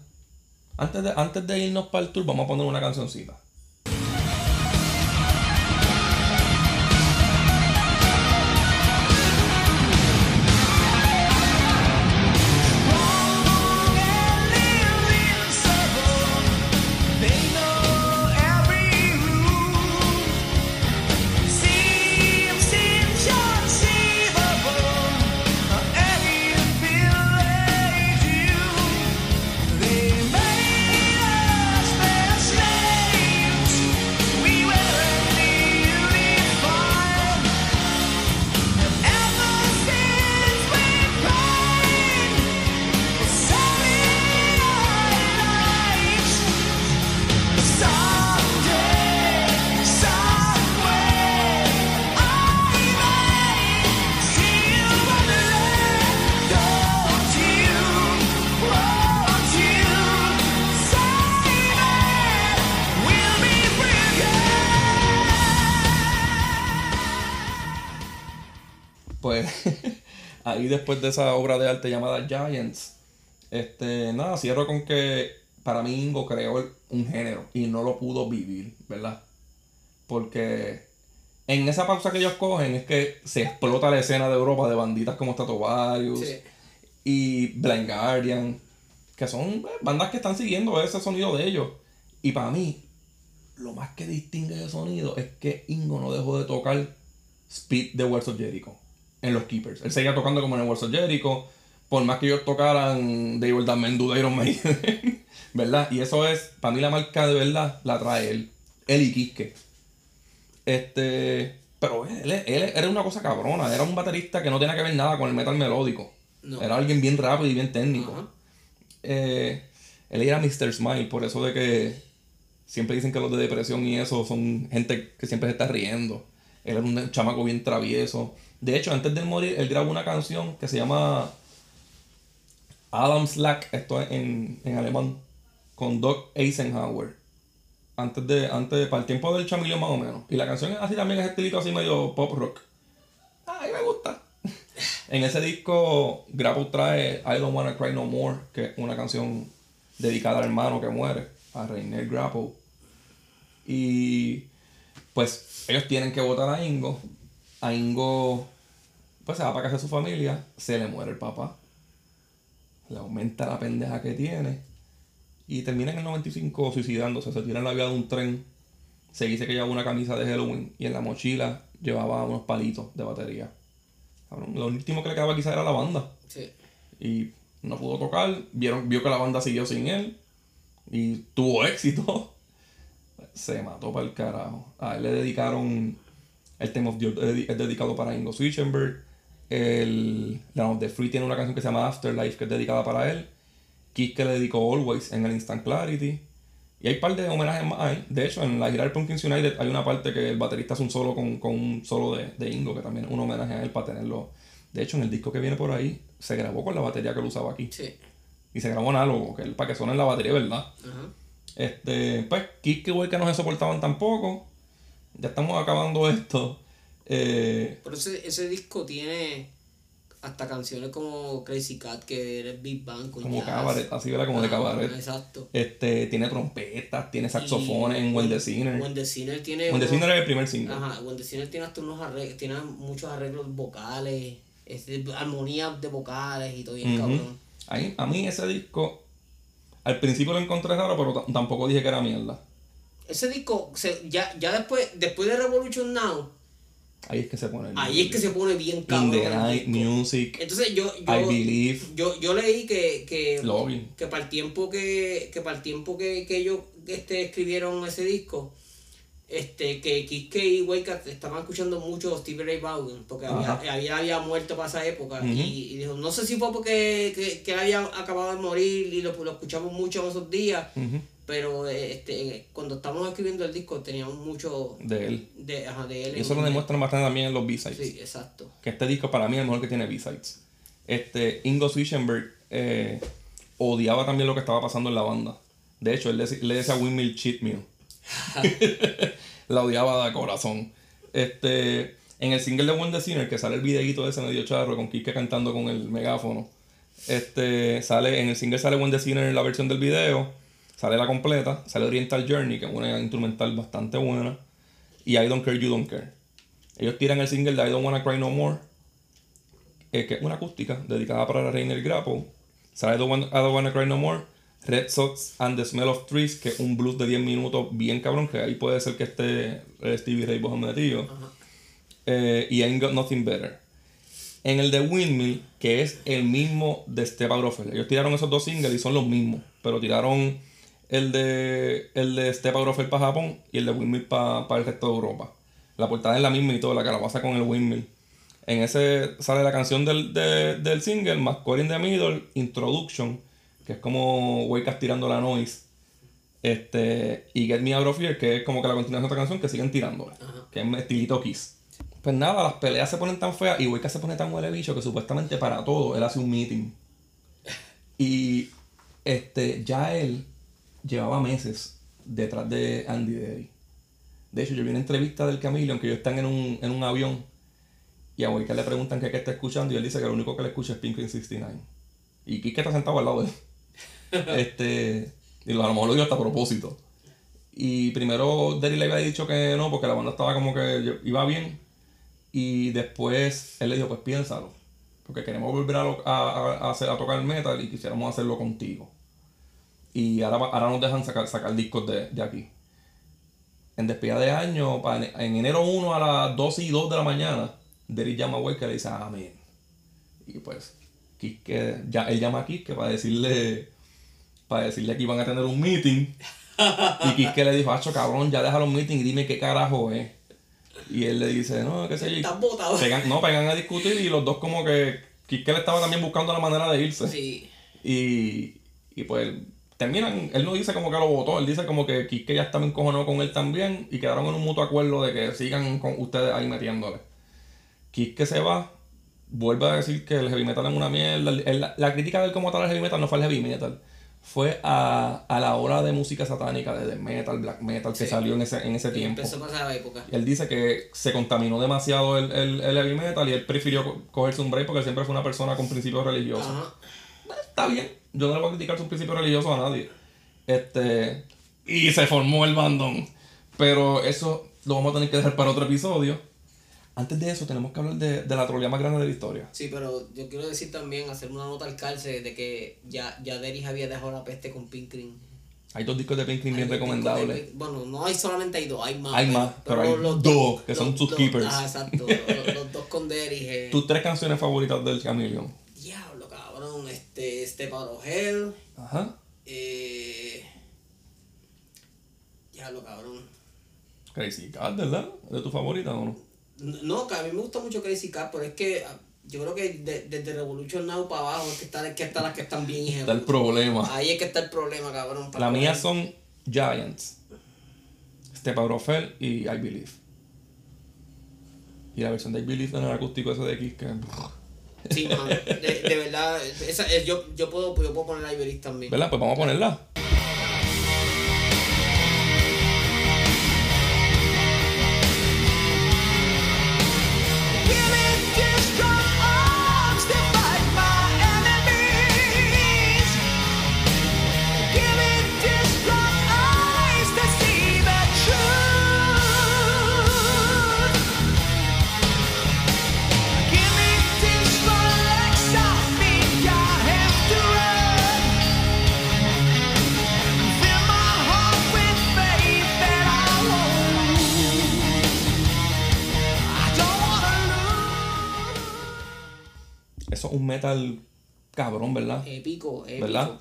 Antes de, antes de irnos para el tour, vamos a poner una cancioncita. Ahí después de esa obra de arte llamada Giants, este, nada, cierro con que para mí Ingo creó un género y no lo pudo vivir, ¿verdad? Porque en esa pausa que ellos cogen es que se explota la escena de Europa de banditas como Stratovarius
Sí.
y Blind Guardian, que son eh, bandas que están siguiendo ese sonido de ellos. Y para mí, lo más que distingue ese sonido es que Ingo no dejó de tocar Speed de Words of Jericho en los Keepers. Él seguía tocando como en el Words of Jericho, por más que ellos tocaran Will Damn Men de Iron Maiden, ¿verdad? Y eso es, para mí la marca de verdad la trae él, él y. Este, pero él, él era una cosa cabrona, era un baterista que no tenía que ver nada con el metal melódico.
No.
Era alguien bien rápido y bien técnico. Eh, él era Mr. Smile, por eso de que siempre dicen que los de depresión y eso son gente que siempre se está riendo. Él era un chamaco bien travieso. De hecho, antes de morir, él grabó una canción que se llama Adam Slack, esto es en, en alemán, con Doc Eisenhower. Antes de, antes para el tiempo del chamillo más o menos. Y la canción es así también, es estilito así medio pop rock. Ay, me gusta. En ese disco, Grapple trae I Don't Wanna Cry No More, que es una canción dedicada al hermano que muere, a Reiner Grapple. Y pues ellos tienen que votar a Ingo. A Ingo, pues se va para casa de su familia, se le muere el papá. Le aumenta la pendeja que tiene. Y termina en el 95 suicidándose, se tira en la vía de un tren. Se dice que llevaba una camisa de Halloween y en la mochila llevaba unos palitos de batería. Lo último que le quedaba quizá era la banda.
Sí.
Y no pudo tocar. Vieron, vio que la banda siguió sin él. Y tuvo éxito. Se mató para el carajo. A él le dedicaron. El Tema of es dedicado para Ingo Switchenberg. El the Free tiene una canción que se llama Afterlife que es dedicada para él. Kiss que le dedicó Always en el Instant Clarity. Y hay un par de homenajes más ahí. De hecho, en la gira del Pumpkins United hay una parte que el baterista hace un solo con, con un solo de, de Ingo, que también es un homenaje a él para tenerlo. De hecho, en el disco que viene por ahí, se grabó con la batería que él usaba aquí.
Sí.
Y se grabó análogo, que es para que suene en la batería, ¿verdad?
Ajá.
Este, pues, Kiss que Way que no se soportaban tampoco. Ya estamos acabando esto. Eh,
Pero ese, ese disco tiene hasta canciones como Crazy Cat, que era Big Bang con
como
jazz.
cabaret, así era como de cabaret.
Exacto.
Este, tiene trompetas, tiene saxofones
Y
en When the Sinner.
When the Sinner tiene.
When the
unos-
Sinner es el primer single.
Ajá, When the Sinner tiene hasta unos arreglos, tiene muchos arreglos vocales, este, armonías de vocales y todo bien cabrón.
Ahí- a mí ese disco, al principio lo encontré raro, pero tampoco dije que era mierda.
Ese disco, se- ya, ya después, después de Revolution Now,
Ahí es que se pone. el
ahí es que se pone bien
In
cabrón.
the Night. Music,
Entonces yo,
I
yo,
Believe,
yo, yo leí que, que,
Login.
que para el tiempo que, que para el tiempo que, que ellos este, escribieron ese disco, este, que Kiske y Wake estaban escuchando mucho Stevie Ray Vaughan, porque había, había, había muerto para esa época, y, y dijo, no sé si fue porque que, que él había acabado de morir y lo, lo escuchamos mucho en esos días,
ujú,
pero este, cuando estábamos escribiendo el disco teníamos mucho
de él.
de, ajá, de él.
Y eso lo demuestran bastante también en los B-Sides.
Sí, exacto.
Que este disco para mí es el mejor que tiene B-Sides. Este, Ingo Swischenberg eh, odiaba también lo que estaba pasando en la banda. De hecho, él le, le decía Windmill Cheat Meal. la odiaba de corazón. Este, en el single de the Sinner, que sale el videíto de ese medio charro con Kike cantando con el megáfono. Este, sale, en el single sale the Sinner en la versión del video. Sale la completa. Sale Oriental Journey, que es una instrumental bastante buena. Y I Don't Care, You Don't Care. Ellos tiran el single de I Don't Wanna Cry No More, eh, que es una acústica dedicada para Rainer Grapple. Sale I Don't, Wanna, I Don't Wanna Cry No More, Red Sox and the Smell of Trees, que es un blues de 10 minutos bien cabrón, que ahí puede ser que esté eh, Stevie Ray Vaughan metido. Eh, y Ain't Got Nothing Better. En el de Windmill, que es el mismo de Step Out of. Ellos tiraron esos dos singles y son los mismos, pero tiraron el de, el de Step Hell para Japón y el de Windmill para el resto de Europa. La portada es la misma y todo, la calabaza con el Windmill. En ese sale la canción del, de- del single, más Core in the Middle, Introduction, que es como Wake tirando la noise. Este, y Get Me Out of Here, que es como que la continuación de otra canción que siguen tirándole, que es estilito Kiss. Pues nada, las peleas se ponen tan feas y Wake se pone tan huele bicho que supuestamente para todo él hace un meeting. Y este, ya él llevaba meses detrás de Andy Derry. De hecho, yo vi una entrevista del Camilo, que ellos están en un, en un avión, y a Wake le preguntan qué, qué está escuchando, y él dice que lo único que le escucha es Pink 69. Y Kike está sentado al lado de él. este, y lo- a lo mejor lo dijo hasta a propósito. Y primero Derry le había dicho que no, porque la banda estaba como que iba bien. Y después él le dijo, pues piénsalo. Porque queremos volver a, lo- a, a- a hacer- a tocar metal y quisiéramos hacerlo contigo. Y ahora, ahora nos dejan sacar, sacar discos de, de aquí. En despedida de año, en enero 1 a las 12 y 2 de la mañana, Derry llama a Wake y le dice, amén. Y pues, Quisque, ya, él llama a Quisque para decirle, para decirle que iban a tener un meeting. Y Quisque le dijo, acho cabrón, ya deja los meetings y dime qué carajo es. Y él le dice, no, qué sé yo.
Estás botado.
Pegan, no, pegan a discutir y los dos como que Quisque le estaba también buscando la manera de irse.
Sí.
Y, y pues terminan, él no dice como que lo votó, él dice como que Quisque ya estaba encojonado con él también y quedaron en un mutuo acuerdo de que sigan con ustedes ahí metiéndole. Quisque se va, vuelve a decir que el heavy metal es una mierda. La, la crítica del como tal al heavy metal no fue al heavy metal, fue a, a la hora de música satánica, de death metal, black metal que
Sí.
salió en ese, en ese tiempo.
Empezó la época.
Él dice que se contaminó demasiado el, el, el heavy metal y él prefirió co- cogerse un break porque él siempre fue una persona con principios religiosos.
Ajá.
Está bien, yo no le voy a criticar sus principios religiosos a nadie. Este, y se formó el bandón. Pero eso lo vamos a tener que dejar para otro episodio. Antes de eso, tenemos que hablar de, de la trolea más grande de la historia.
Sí, pero yo quiero decir también, hacer una nota al calce de que ya, ya Deris había dejado la peste con Pink Cream.
Hay dos discos de Pink Cream bien
de
recomendables.
Bueno, no hay solamente hay dos, hay más.
Hay más, pero hay dos que son sus keepers.
Ah, exacto. los, los dos con Deris. Eh.
Tus tres canciones favoritas del Chameleon.
Cabrón. Este, Step Out of Hell.
Ajá.
Eh... Diablo, cabrón.
Crazy Cat, ¿verdad? ¿Es de tu favorita o no?
No, que a mí me gusta mucho Crazy Cat, pero es que ah, yo creo que de- desde Revolution Now para abajo es que están, es que están las que están bien.
Está el problema.
Ahí es que está el problema, cabrón. para
La mía son Giants, Step Out of Hell y I Believe. Y la versión de I Believe en el acústico ese de X que...
Sí, mano. De, verdad, esa, eh, yo, yo, puedo, yo puedo poner Iberis también.
¿Verdad? Pues vamos a ponerla. Un metal cabrón, ¿verdad?
Épico, épico.
¿Verdad?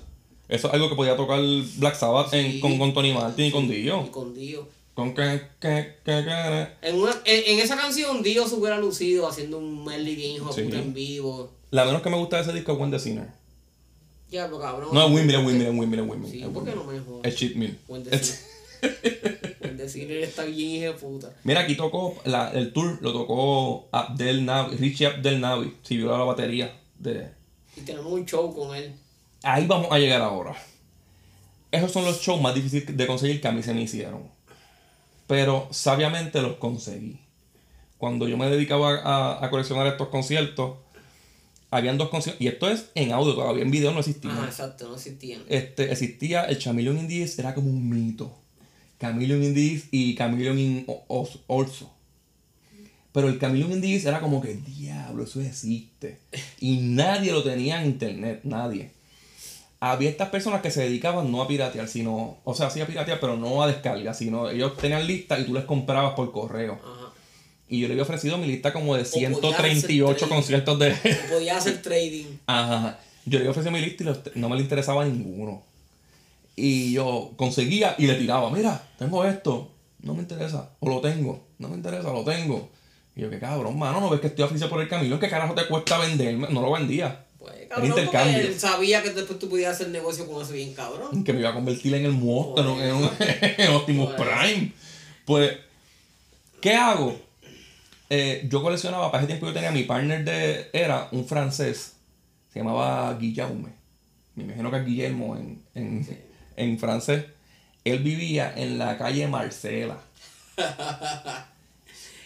Eso es algo que podía tocar Black Sabbath en- con, con Tony Martin y con
Y
Dio.
con Dio.
Con que, que, que, que.
En, una, en, en esa canción Dio se hubiera lucido haciendo un medley bien hijo de
Sí.
puta en vivo.
La menos que me gusta de ese disco es the Sinner.
Ya, pero cabrón.
No, es Windmill, es Windmill, es Windmill, es Windmill.
Sí,
es
¿por qué no me jodas?
Es Cheat Mill.
Decir, él está bien hijo de puta.
Mira, aquí tocó, la- el tour lo tocó Abdel Navi, Richie Abdel Navi, si viola la batería. De...
Y tenemos un show con él.
Ahí vamos a llegar ahora. Esos son los shows más difíciles de conseguir que a mí se me hicieron. Pero sabiamente los conseguí. Cuando yo me dedicaba a, a coleccionar estos conciertos, habían dos conciertos, y esto es en audio todavía, en video no existía.
Ajá, exacto, no existían.
este, existía el Chameleon Indies, era como un mito. Chameleon Indies y Chameleon in Orso. Pero el Chameleon Indies era como que, diablo, eso existe. Y nadie lo tenía en internet, nadie. Había estas personas que se dedicaban no a piratear, sino, o sea, sí a piratear, pero no a descarga, sino ellos tenían listas y tú les comprabas por correo.
Ajá.
Y yo le había ofrecido mi lista como de
podías hacer
138
trading.
conciertos de...
Podía hacer trading.
Ajá. Yo le ofrecí mi lista y los- no me le interesaba ninguno. Y yo conseguía y le tiraba, mira, tengo esto, no me interesa, o lo tengo, no me interesa, lo tengo. Y yo, qué cabrón, mano, no ves que estoy oficial por el camino, ¿qué carajo te cuesta venderme? No lo vendía.
Pues, cabrón,
intercambio.
él sabía que después tú podías hacer negocio con eso bien cabrón.
Que me iba a convertir en el monstruo,
Por
en, un- en Optimus
Por eso.
Prime. Pues, ¿qué hago? Eh, yo coleccionaba, para ese tiempo yo tenía mi partner de. Era un francés. Se llamaba Guillaume. Me imagino que es Guillermo en, en, en francés. Él vivía en la calle Marcela.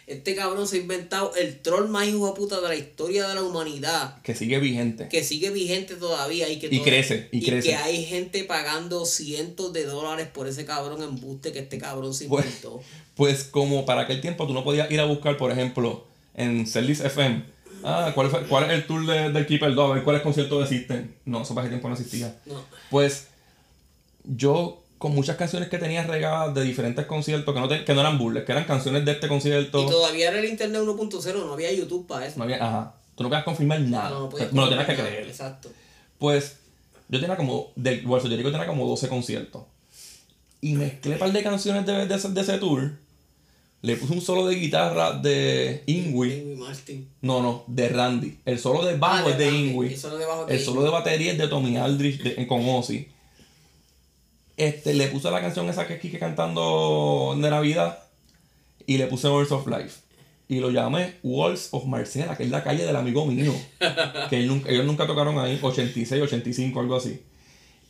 Este cabrón se ha inventado el troll más hijo de puta de la historia de la humanidad.
Que sigue vigente.
Que sigue vigente todavía y que
Y
todo-
crece, y crece.
que hay gente pagando cientos de dólares por ese cabrón embuste que este cabrón se
Pues,
inventó.
pues como para aquel tiempo tú no podías ir a buscar, por ejemplo, en Celis FM. Ah, ¿cuál, fue- cuál es el tour de- del Keeper 2? A ver cuáles conciertos existen. No, eso para ese tiempo no existía.
No.
Pues yo con muchas canciones que tenía regadas de diferentes conciertos que no, te- que no eran burles, que eran canciones de este concierto.
Y todavía era el internet 1.0, no había YouTube para eso.
No había, ajá. Tú no podías confirmar nada.
No, no podías
me lo tenías que creer.
Exacto.
Pues yo tenía como, del bolso yo tenía como 12 conciertos. Y mezclé un par de canciones de, de ese, de ese tour. Le puse un solo de guitarra de Ingui. No, no, de Randy. El solo de bajo
Ah,
es de. Ingui.
El solo de bajo es de
El solo de batería es de Tommy Aldrich de- con Ozzy. Este, le puse la canción esa que es Kike cantando de Navidad. Y le puse Words of Life. Y lo llamé Walls of Marcela, que es la calle del amigo mío. que él nunca- ellos nunca tocaron ahí, 86, 85, algo así.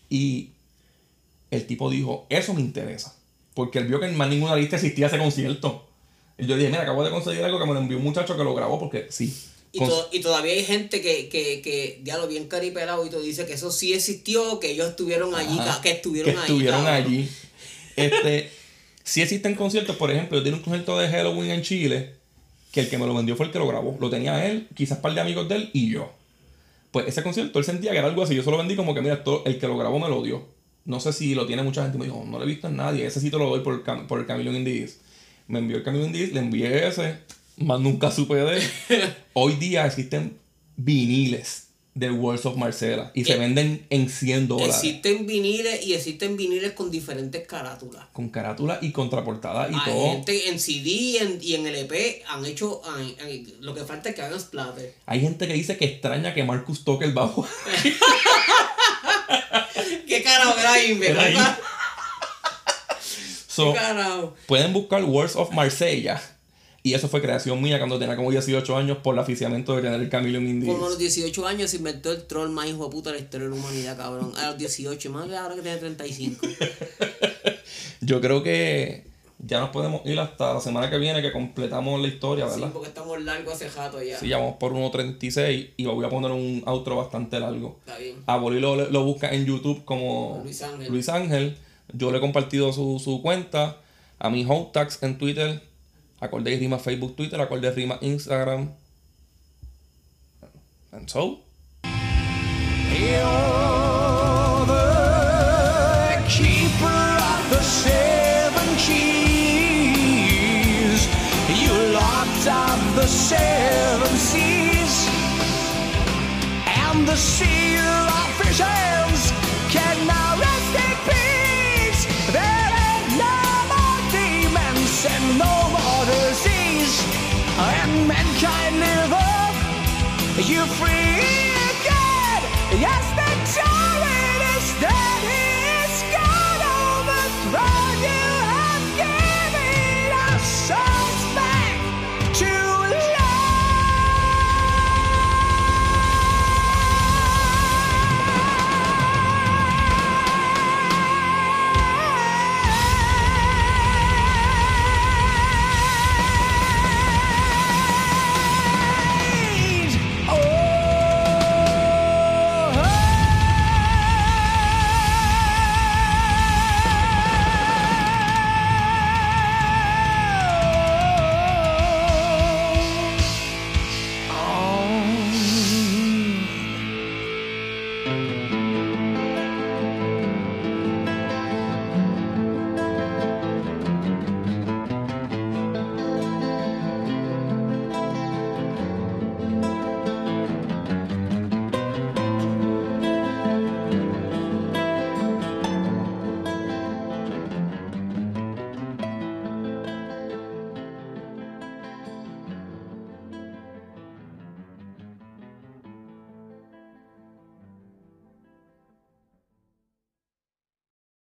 Y el tipo dijo, eso me interesa. Porque él vio que en más ninguna lista existía ese concierto. Y yo dije, mira, acabo de conseguir algo que me lo envió un muchacho que lo grabó porque sí.
Y,
Cons-
to- y todavía hay gente que, que, que diablo, bien caripelado y todo dice que eso sí existió, que ellos estuvieron allí,
Ajá,
que estuvieron
que
ahí.
estuvieron
cabrón.
allí. Este, sí existen conciertos, por ejemplo, yo tenía un concierto de Halloween en Chile, que el que me lo vendió fue el que lo grabó. Lo tenía él, quizás un par de amigos de él y yo. Pues ese concierto él sentía que era algo así. Yo solo vendí como que, mira, el que lo grabó me lo dio. No sé si lo tiene mucha gente. Me dijo, no lo he visto en nadie. Ese sí te lo doy por el, cam- por el Chameleon Indies. Me envió el Chameleon Indies, le envié ese. Más nunca supe de él. Hoy día existen viniles del Worlds of Marcela y se
Eh,
venden en 100 dólares.
Existen viniles y existen viniles con diferentes carátulas.
con carátula y contraportada y
Hay
todo.
gente en CD y en, y en LP han hecho. han- han- lo que falta es que hagan splatter.
Hay gente que dice que extraña que Marcus toque el bajo.
¿Qué carajo era ahí,
Era ahí.
¿verdad?
So,
¿Qué carajo?
pueden buscar Words of Marsella. Y eso fue creación mía cuando tenía como 18 años por el aficiamiento de tener el Chameleon Indies.
Como a los 18 años se inventó el troll más hijo de puta de la historia de la humanidad, cabrón. A los 18, más que ahora que tiene 35.
Yo creo que ya nos podemos ir hasta la semana que viene que completamos la historia,
Sí,
¿verdad?
porque estamos largos hace rato ya.
Sí, ya vamos por 1.36 y voy a poner un outro bastante largo.
Está bien.
A Boli lo, lo busca en YouTube como
Luis Ángel.
Luis Ángel. Yo le he compartido su, su cuenta. A mi Hotax en Twitter. Acorde Rima Facebook, Twitter. Acorde y Rima Instagram. And so.
The keeper of the seven keys. You locked up the seven seas. and the sea of visions and mankind live up. You free again, yes.